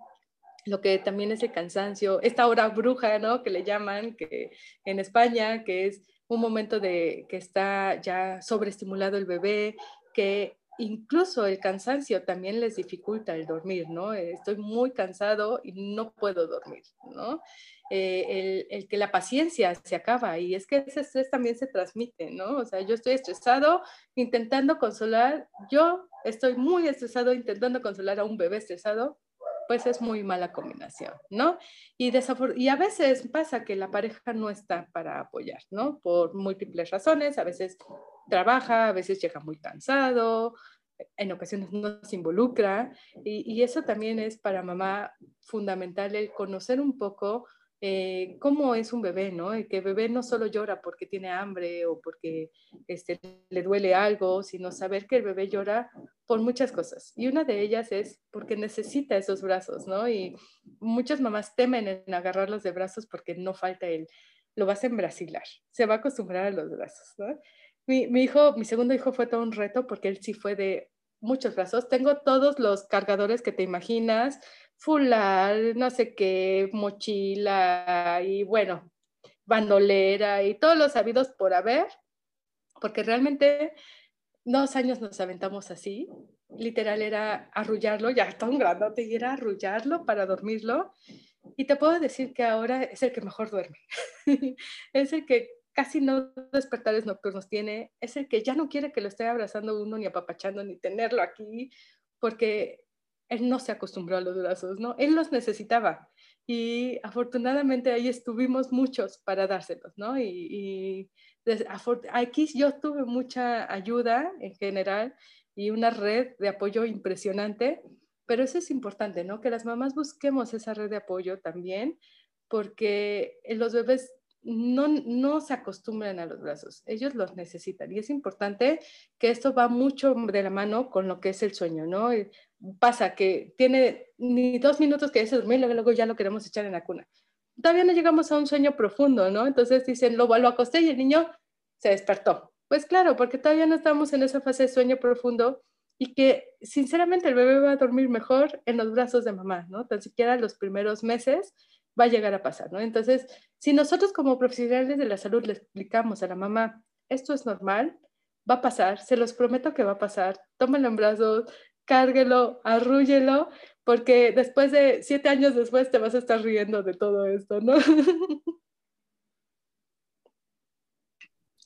S2: lo que también es el cansancio, esta hora bruja, ¿no? Que le llaman, que en España, que es un momento de que está ya sobreestimulado el bebé, que incluso el cansancio también les dificulta el dormir, ¿no? Estoy muy cansado y no puedo dormir, ¿no? Eh, el, el, que la paciencia se acaba y es que ese estrés también se transmite, ¿no? O sea, yo estoy estresado intentando consolar, yo estoy muy estresado intentando consolar a un bebé estresado pues es muy mala combinación, ¿no? Y, y a veces pasa que la pareja no está para apoyar, ¿no? Por múltiples razones, a veces trabaja, a veces llega muy cansado, en ocasiones no se involucra, y, y eso también es para mamá fundamental el conocer un poco eh, cómo es un bebé, ¿no? Que bebé no solo llora porque tiene hambre o porque este, le duele algo, sino saber que el bebé llora por muchas cosas. Y una de ellas es porque necesita esos brazos, ¿no? Y muchas mamás temen en agarrarlos de brazos porque no falta él. Lo vas a embrasilar, se va a acostumbrar a los brazos, ¿no? Mi, mi hijo, mi segundo hijo fue todo un reto porque él sí fue de muchos brazos. Tengo todos los cargadores que te imaginas, fular, no sé qué, mochila y bueno, bandolera y todos los sabidos por haber, porque realmente dos años nos aventamos así. Literal era arrullarlo, ya está un grandote, y era arrullarlo para dormirlo. Y te puedo decir que ahora es el que mejor duerme. es el que casi no despertares nocturnos tiene, es el que ya no quiere que lo esté abrazando uno, ni apapachando, ni tenerlo aquí, porque él no se acostumbró a los brazos, ¿no? Él los necesitaba. Y afortunadamente ahí estuvimos muchos para dárselos, ¿no? Y, aquí yo tuve mucha ayuda en general y una red de apoyo impresionante, pero eso es importante, ¿no? Que las mamás busquemos esa red de apoyo también, porque los bebés no, no se acostumbran a los brazos, ellos los necesitan. Y es importante que esto va mucho de la mano con lo que es el sueño, ¿no? Pasa que tiene ni dos minutos que se dormir, luego ya lo queremos echar en la cuna. Todavía no llegamos a un sueño profundo, ¿no? Entonces dicen, lo, lo acosté y el niño se despertó. Pues claro, porque todavía no estamos en esa fase de sueño profundo y que sinceramente el bebé va a dormir mejor en los brazos de mamá, ¿no? Tan siquiera los primeros meses va a llegar a pasar, ¿no? Entonces, si nosotros como profesionales de la salud le explicamos a la mamá, esto es normal, va a pasar, se los prometo que va a pasar, tómelo en brazos, cárguelo, arrúllelo, porque después de siete años después te vas a estar riendo de todo esto, ¿no?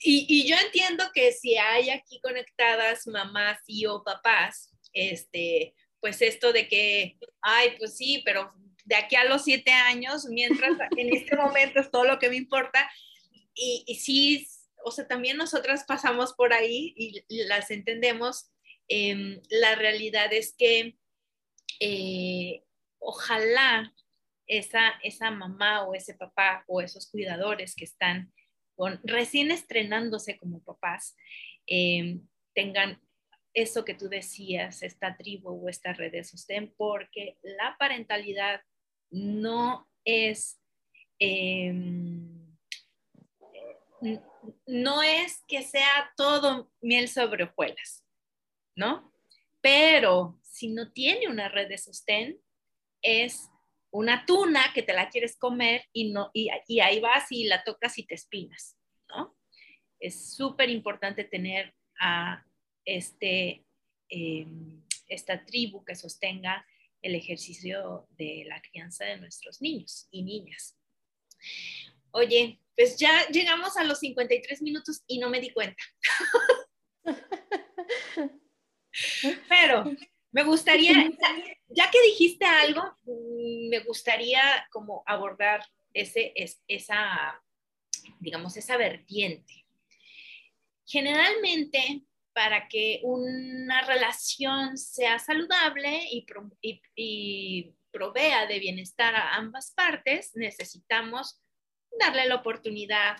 S1: Y, y, yo entiendo que si hay aquí conectadas mamás y papás, este, pues esto de que, ay, pues sí, pero de aquí a los siete años, mientras en este momento es todo lo que me importa. Y, y sí, o sea, también nosotras pasamos por ahí y, las entendemos. Em, la realidad es que eh, ojalá esa, esa mamá o ese papá o esos cuidadores que están con, recién estrenándose como papás em, tengan eso que tú decías, esta tribu o esta red de sostén, porque la parentalidad no es, em, no es que sea todo miel sobre hojuelas, ¿no? Pero si no tiene una red de sostén, es una tuna que te la quieres comer y, no, y, ahí vas y la tocas y te espinas, ¿no? Es súper importante tener a este, em, esta tribu que sostenga el ejercicio de la crianza de nuestros niños y niñas. Oye, pues ya llegamos a los 53 minutos y no me di cuenta. Pero me gustaría, ya que dijiste algo, mm, me gustaría como abordar ese, esa, digamos, esa vertiente. Generalmente para que una relación sea saludable y, provea de bienestar a ambas partes, necesitamos darle la oportunidad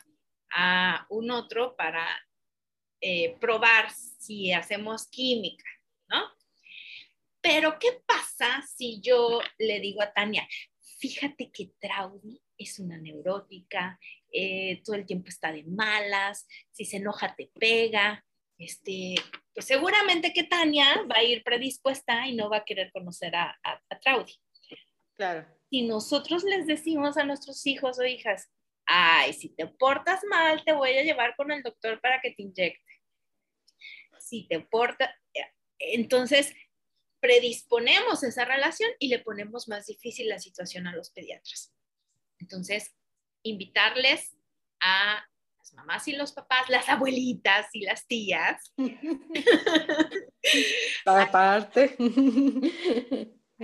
S1: a un otro para eh, probar si hacemos química, ¿no? Pero, ¿qué pasa si yo le digo a Tania, fíjate que Traudy es una neurótica, eh, todo el tiempo está de malas, si se enoja te pega, este, pues seguramente que Tania va a ir predispuesta y no va a querer conocer a, a, Traudy.
S2: Claro.
S1: Si nosotros les decimos a nuestros hijos o hijas, ay, si te portas mal, te voy a llevar con el doctor para que te inyecte. Si te portas, entonces predisponemos esa relación y le ponemos más difícil la situación a los pediatras. Entonces, invitarles a las mamás y los papás, las abuelitas y las tías.
S2: Aparte.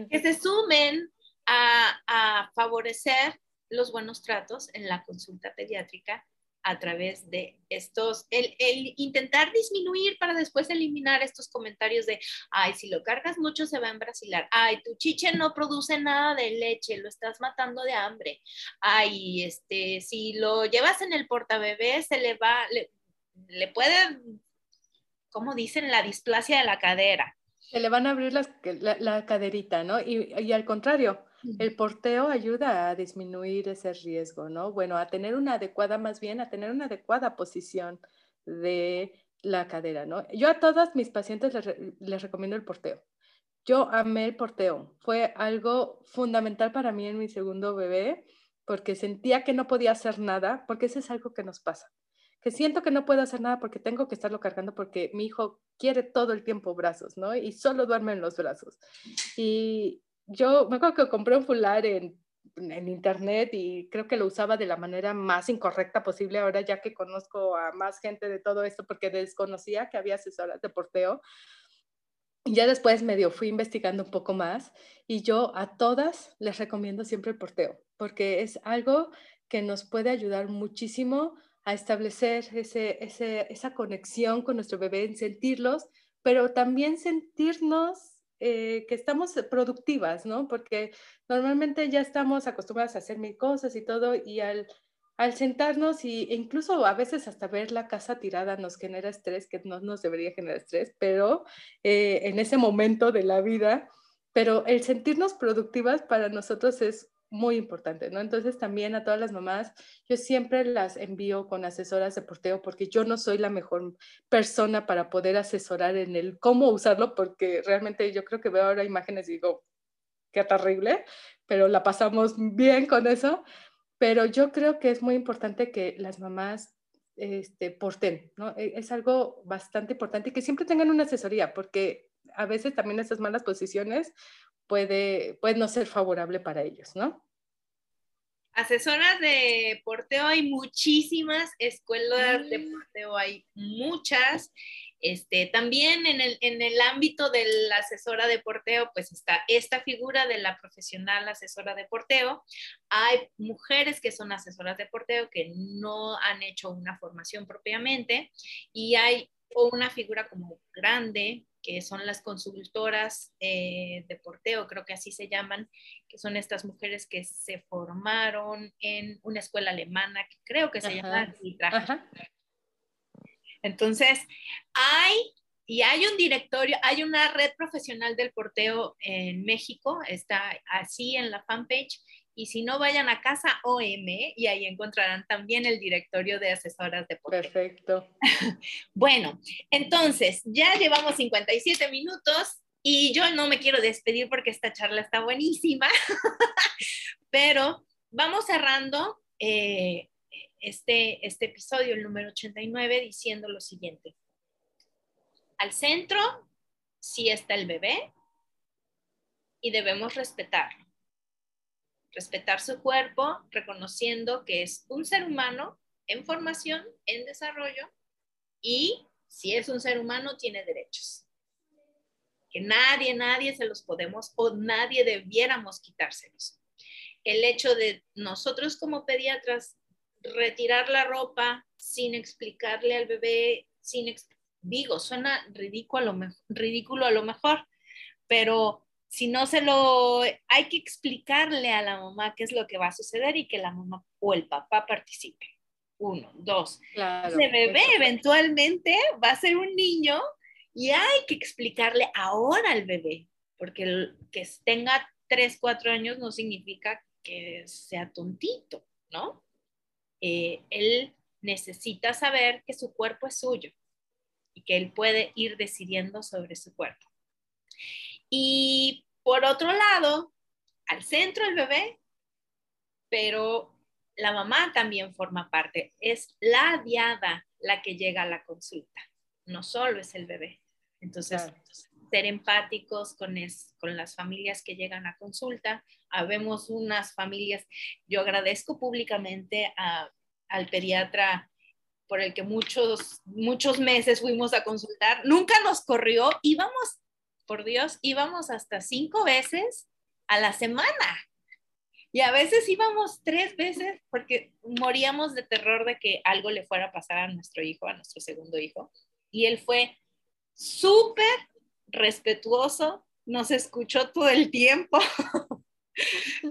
S1: que se sumen a, favorecer los buenos tratos en la consulta pediátrica a través de estos, el, intentar disminuir para después eliminar estos comentarios de, ay, si lo cargas mucho se va a embrasilar, ay, tu chiche no produce nada de leche, lo estás matando de hambre, ay, este, si lo llevas en el portabebé se le va, le, le puede, ¿cómo dicen? La displasia de la cadera.
S2: Se le van a abrir la, caderita, ¿no? Y, y al contrario, el porteo ayuda a disminuir ese riesgo, ¿no? Bueno, a tener una adecuada, más bien, a tener una adecuada posición de la cadera, ¿no? Yo a todas mis pacientes les, recomiendo el porteo. Yo amé el porteo. Fue algo fundamental para mí en mi segundo bebé porque sentía que no podía hacer nada, porque eso es algo que nos pasa. Que siento que no puedo hacer nada porque tengo que estarlo cargando porque mi hijo quiere todo el tiempo brazos, ¿no? Y solo duerme en los brazos. Y, yo me acuerdo que compré un fular en, en, internet y creo que lo usaba de la manera más incorrecta posible ahora ya que conozco a más gente de todo esto porque desconocía que había asesoras de porteo. Y ya después medio fui investigando un poco más y yo a todas les recomiendo siempre el porteo porque es algo que nos puede ayudar muchísimo a establecer ese, ese, esa conexión con nuestro bebé, en sentirlos, pero también sentirnos eh, que estamos productivas, ¿no? Porque normalmente ya estamos acostumbradas a hacer mil cosas y todo, y al, al sentarnos y, e incluso a veces hasta ver la casa tirada nos genera estrés, que no nos debería generar estrés, pero eh, en ese momento de la vida, pero el sentirnos productivas para nosotros es muy importante, ¿no? Entonces también a todas las mamás, yo siempre las envío con asesoras de porteo porque yo no soy la mejor persona para poder asesorar en el cómo usarlo porque realmente yo creo que veo ahora imágenes y digo, qué terrible, pero la pasamos bien con eso. Pero yo creo que es muy importante que las mamás este, porten, ¿no? E, es algo bastante importante que siempre tengan una asesoría porque a veces también esas malas posiciones puede, puede no ser favorable para ellos, ¿no?
S1: Asesoras de porteo hay muchísimas, escuelas de mm. porteo hay muchas. Este, también en el, en el ámbito de la asesora de porteo, pues está esta figura de la profesional asesora de porteo. Hay mujeres que son asesoras de porteo que no han hecho una formación propiamente y hay una figura como grande que son las consultoras eh, de porteo, creo que así se llaman, que son estas mujeres que se formaron en una escuela alemana, que creo que se llama Entonces, hay, y hay un directorio, hay una red profesional del porteo en México, está así en la fanpage, y si no, vayan a Casa OM y ahí encontrarán también el directorio de asesoras de.
S2: Perfecto.
S1: bueno, entonces, ya llevamos 57 minutos y yo no me quiero despedir porque esta charla está buenísima, pero vamos cerrando eh, este, este episodio, el número 89, diciendo lo siguiente. Al centro sí está el bebé y debemos respetarlo respetar su cuerpo, reconociendo que es un ser humano en formación, en desarrollo, y si es un ser humano, tiene derechos. Que nadie, nadie se los podemos o nadie debiéramos quitárselos. El hecho de nosotros como pediatras retirar la ropa sin explicarle al bebé, sin, digo, suena ridículo a lo, ridículo a lo mejor, pero si no se lo, hay que explicarle a la mamá qué es lo que va a suceder y que la mamá o el papá participe. Uno, dos. Claro, Ese bebé eventualmente va a ser un niño y hay que explicarle ahora al bebé, porque el, que tenga tres, cuatro años no significa que sea tontito, ¿no? Eh, él necesita saber que su cuerpo es suyo y que él puede ir decidiendo sobre su cuerpo. Y por otro lado, al centro el bebé, pero la mamá también forma parte. Es la diada la que llega a la consulta, no solo es el bebé. Entonces, ser empáticos con, con las familias que llegan a consulta. Habemos unas familias, yo agradezco públicamente al pediatra por el que muchos, muchos meses fuimos a consultar. Nunca nos corrió, íbamos por Dios, íbamos hasta cinco veces a la semana. Y a veces íbamos tres veces porque moríamos de terror de que algo le fuera a pasar a nuestro hijo, a nuestro segundo hijo. Y él fue súper respetuoso, nos escuchó todo el tiempo.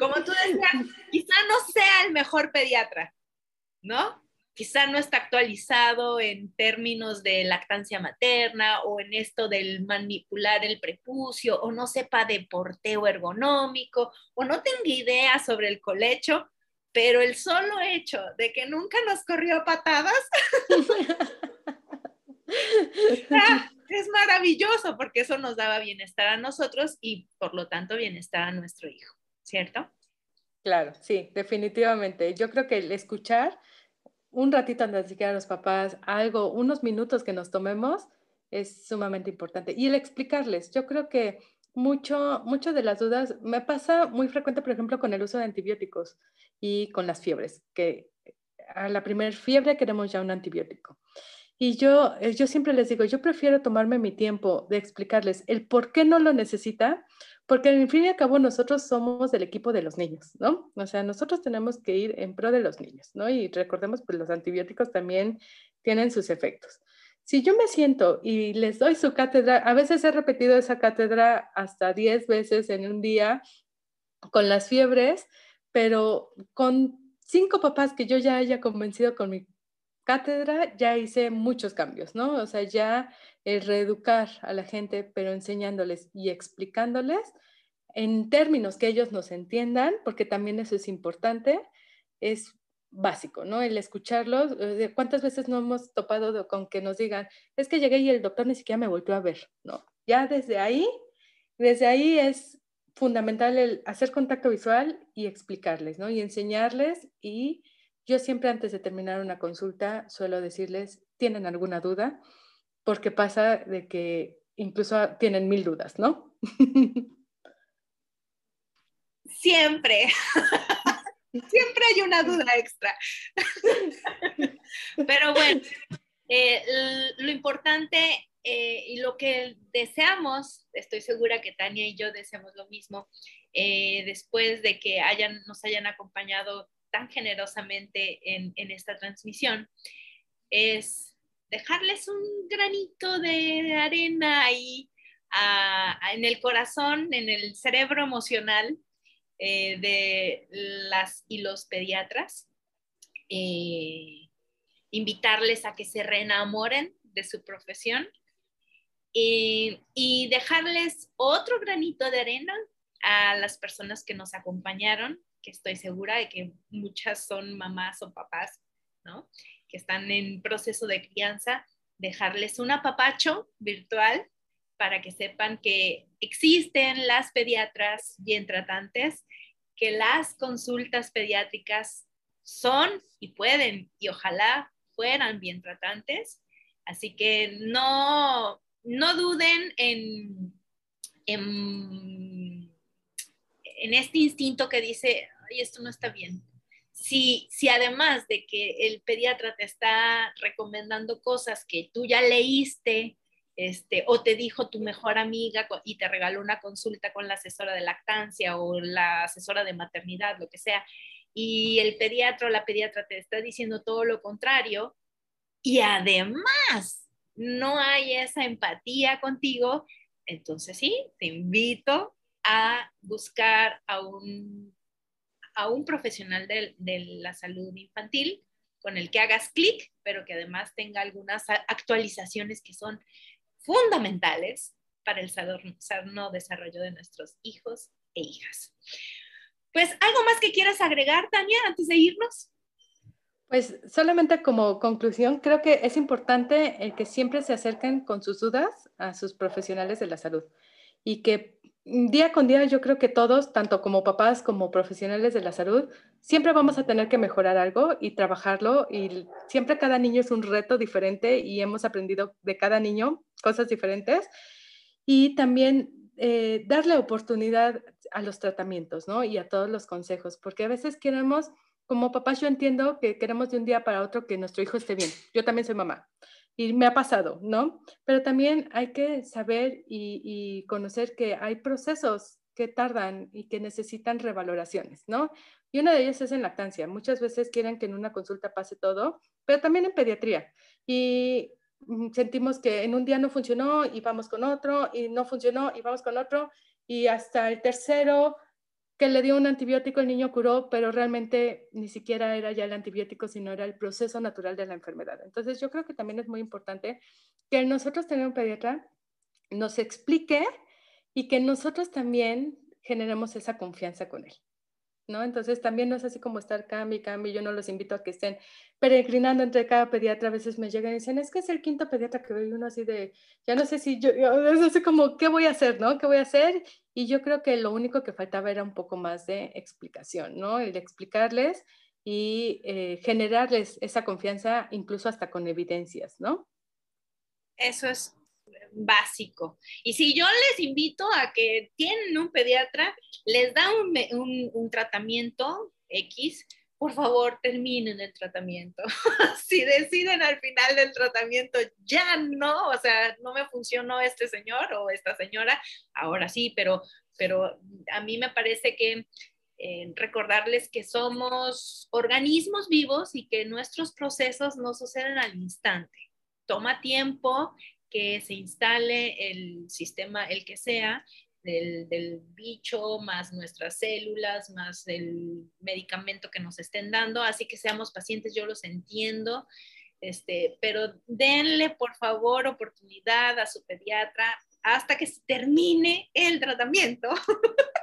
S1: Como tú decías, quizá no sea el mejor pediatra, ¿no? Quizá no está actualizado en términos de lactancia materna o en esto del manipular el prepucio o no sepa de porteo ergonómico o no tenga idea sobre el colecho, pero el solo hecho de que nunca nos corrió patadas es maravilloso porque eso nos daba bienestar a nosotros y por lo tanto bienestar a nuestro hijo, ¿cierto?
S2: Claro, sí, definitivamente. Yo creo que el escuchar un ratito antes de siquiera a los papás, algo, unos minutos que nos tomemos, es sumamente importante. Y el explicarles, yo creo que mucho, mucho de las dudas me pasa muy frecuente, por ejemplo, con el uso de antibióticos y con las fiebres, que a la primera fiebre queremos ya un antibiótico. Y yo, eh, yo siempre les digo, yo prefiero tomarme mi tiempo de explicarles el por qué no lo necesita, porque en fin y al cabo nosotros somos del equipo de los niños, ¿no? O sea, nosotros tenemos que ir en pro de los niños, ¿no? Y recordemos, pues los antibióticos también tienen sus efectos. Si yo me siento y les doy su cátedra, a veces he repetido esa cátedra hasta 10 veces en un día con las fiebres, pero con cinco papás que yo ya haya convencido con mi cátedra ya hice muchos cambios, ¿no? O sea, ya el reeducar a la gente, pero enseñándoles y explicándoles en términos que ellos nos entiendan, porque también eso es importante, es básico, ¿no? El escucharlos. Eh, ¿Cuántas veces no hemos topado con que nos digan, es que llegué y el doctor ni siquiera me volvió a ver, ¿no? Ya desde ahí, desde ahí es fundamental el hacer contacto visual y explicarles, ¿no? Y enseñarles y yo siempre antes de terminar una consulta suelo decirles, ¿tienen alguna duda? Porque pasa de que incluso tienen mil dudas, ¿no?
S1: Siempre. Siempre hay una duda extra. Pero bueno, eh, lo importante eh, y lo que deseamos, estoy segura que Tania y yo deseamos lo mismo, eh, después de que hayan, nos hayan acompañado tan generosamente en, esta transmisión, es dejarles un granito de arena ahí en el corazón, en el cerebro emocional eh, de las y los pediatras. Eh, invitarles a que se reenamoren de su profesión y dejarles otro granito de arena a las personas que nos acompañaron estoy segura de que muchas son mamás o papás, ¿no? Que están en proceso de crianza, dejarles un apapacho virtual para que sepan que existen las pediatras bien tratantes, que las consultas pediátricas son y pueden y ojalá fueran bien tratantes. Así que no, no duden en, en en este instinto que dice, ay, esto no está bien. Si, si además de que el pediatra te está recomendando cosas que tú ya leíste, este, o te dijo tu mejor amiga y te regaló una consulta con la asesora de lactancia o la asesora de maternidad, lo que sea, y el pediatra o la pediatra te está diciendo todo lo contrario, y además no hay esa empatía contigo, entonces sí, te invito a buscar a un, a un profesional de, la salud infantil con el que hagas clic, pero que además tenga algunas actualizaciones que son fundamentales para el sano desarrollo de nuestros hijos e hijas. Pues, ¿algo más que quieras agregar, Tania, antes de irnos?
S2: Pues solamente como conclusión, creo que es importante el que siempre se acerquen con sus dudas a sus profesionales de la salud y que día con día yo creo que todos, tanto como papás como profesionales de la salud, siempre vamos a tener que mejorar algo y trabajarlo y siempre cada niño es un reto diferente y hemos aprendido de cada niño cosas diferentes y también eh, darle oportunidad a los tratamientos, ¿no? Y a todos los consejos, porque a veces queremos, como papás yo entiendo que queremos de un día para otro que nuestro hijo esté bien. Yo también soy mamá y me ha pasado, ¿no? Pero también hay que saber y, conocer que hay procesos que tardan y que necesitan revaloraciones, ¿no? Y una de ellas es en lactancia. Muchas veces quieren que en una consulta pase todo, pero también en pediatría. Y mm, sentimos que en un día no funcionó y vamos con otro, y no funcionó y vamos con otro, y hasta el tercero que le dio un antibiótico, el niño curó, pero realmente ni siquiera era ya el antibiótico, sino era el proceso natural de la enfermedad. Entonces yo creo que también es muy importante que nosotros tener un pediatra nos explique y que nosotros también generemos esa confianza con él. ¿No? Entonces también no es así como estar cambio y cambio. Yo no los invito a que estén peregrinando entre cada pediatra. A veces me llegan y dicen, es que es el quinto pediatra que veo uno así de, ya no sé si yo, es así como, ¿qué voy a hacer, no? ¿Qué voy a hacer? Y yo creo que lo único que faltaba era un poco más de explicación, ¿no? El explicarles y eh, generarles esa confianza incluso hasta con evidencias, ¿no?
S1: Eso es básico. Y si yo les invito a que tienen un pediatra, les da un, un, tratamiento X, por favor terminen el tratamiento. si deciden al final del tratamiento, ya no, o sea, no me funcionó este señor o esta señora, ahora sí, pero, pero a mí me parece que eh, recordarles que somos organismos vivos y que nuestros procesos no suceden al instante. Toma tiempo que se instale el sistema, el que sea, del, bicho, más nuestras células, más el medicamento que nos estén dando. Así que seamos pacientes, yo los entiendo, este, pero denle por favor oportunidad a su pediatra hasta que se termine el tratamiento.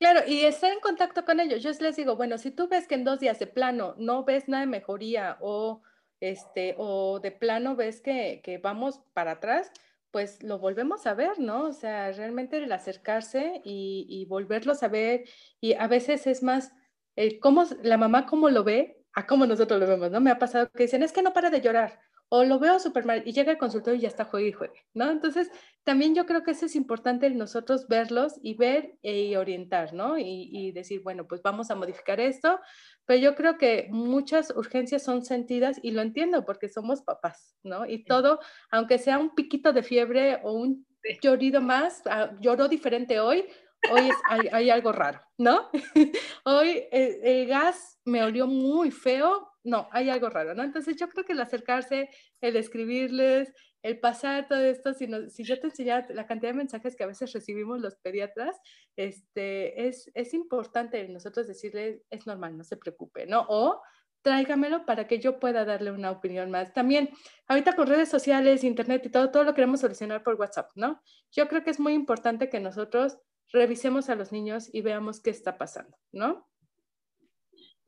S2: Claro, y estar en contacto con ellos. Yo les digo, bueno, si tú ves que en dos días de plano no ves nada de mejoría o este, o de plano ves que, vamos para atrás, pues lo volvemos a ver, ¿no? O sea, realmente el acercarse y, y volverlos a ver, y a veces es más, eh, cómo, la mamá cómo lo ve a cómo nosotros lo vemos, ¿no? Me ha pasado que dicen, es que no para de llorar, o lo veo súper mal y llega el consultorio y ya está juegue y juegue, ¿no? Entonces, también yo creo que eso es importante nosotros verlos y ver y orientar, ¿no? Y, y, decir, bueno, pues vamos a modificar esto, pero yo creo que muchas urgencias son sentidas y lo entiendo porque somos papás, ¿no? Y todo, aunque sea un piquito de fiebre o un llorido más, ah, lloró diferente hoy, hoy hay, hay, algo raro, ¿no? hoy el, el gas me olió muy feo, no, hay algo raro, ¿no? Entonces yo creo que el acercarse, el escribirles, el pasar todo esto, si, si yo te enseñara la cantidad de mensajes que a veces recibimos los pediatras, este, es, es importante nosotros decirle, es normal, no se preocupe, ¿no? O tráigamelo para que yo pueda darle una opinión más. También, ahorita con redes sociales, internet y todo, todo lo queremos solucionar por WhatsApp, ¿no? Yo creo que es muy importante que nosotros revisemos a los niños y veamos qué está pasando, ¿no?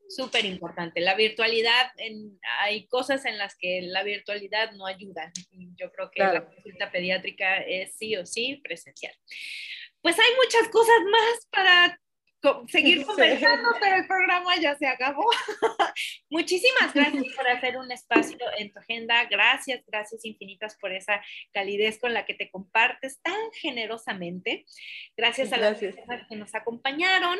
S1: Súper importante. La virtualidad, hay cosas en las que la virtualidad no ayuda. Yo creo que la consulta pediátrica es sí o sí presencial. Pues hay muchas cosas más para seguir conversando, pero el programa ya se acabó. Muchísimas gracias por hacer un espacio en tu agenda. Gracias, gracias infinitas por esa calidez con la que te compartes tan generosamente. Gracias a las personas que nos acompañaron.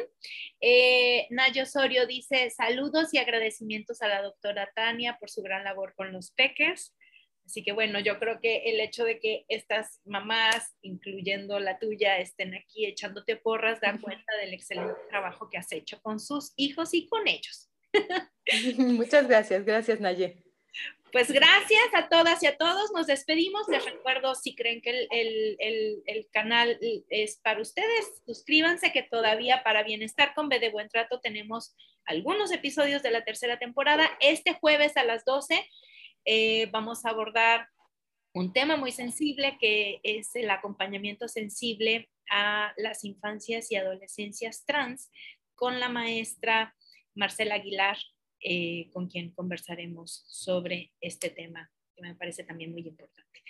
S1: Eh, Nayo Osorio dice saludos y agradecimientos a la doctora Tania por su gran labor con los peques. Así que bueno, yo creo que el hecho de que estas mamás, incluyendo la tuya, estén aquí echándote porras, da cuenta del excelente trabajo que has hecho con sus hijos y con ellos.
S2: Muchas gracias, gracias Naye.
S1: Pues gracias a todas y a todos. Nos despedimos. Les recuerdo, si creen que el, el, el, canal es para ustedes, suscríbanse que todavía para Bienestar con B de Buen Trato tenemos algunos episodios de la tercera temporada. Este jueves a las 12 eh, vamos a abordar un tema muy sensible que es el acompañamiento sensible a las infancias y adolescencias trans con la maestra Marcela Aguilar, eh, con quien conversaremos sobre este tema, que me parece también muy importante.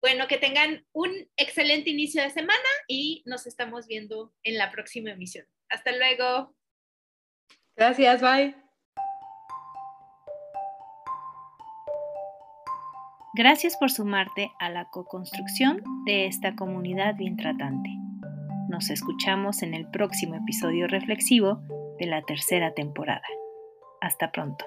S1: Bueno, que tengan un excelente inicio de semana y nos estamos viendo en la próxima emisión. Hasta luego.
S2: Gracias, bye.
S3: Gracias por sumarte a la co-construcción de esta comunidad bien tratante. Nos escuchamos en el próximo episodio reflexivo de la tercera temporada. Hasta pronto.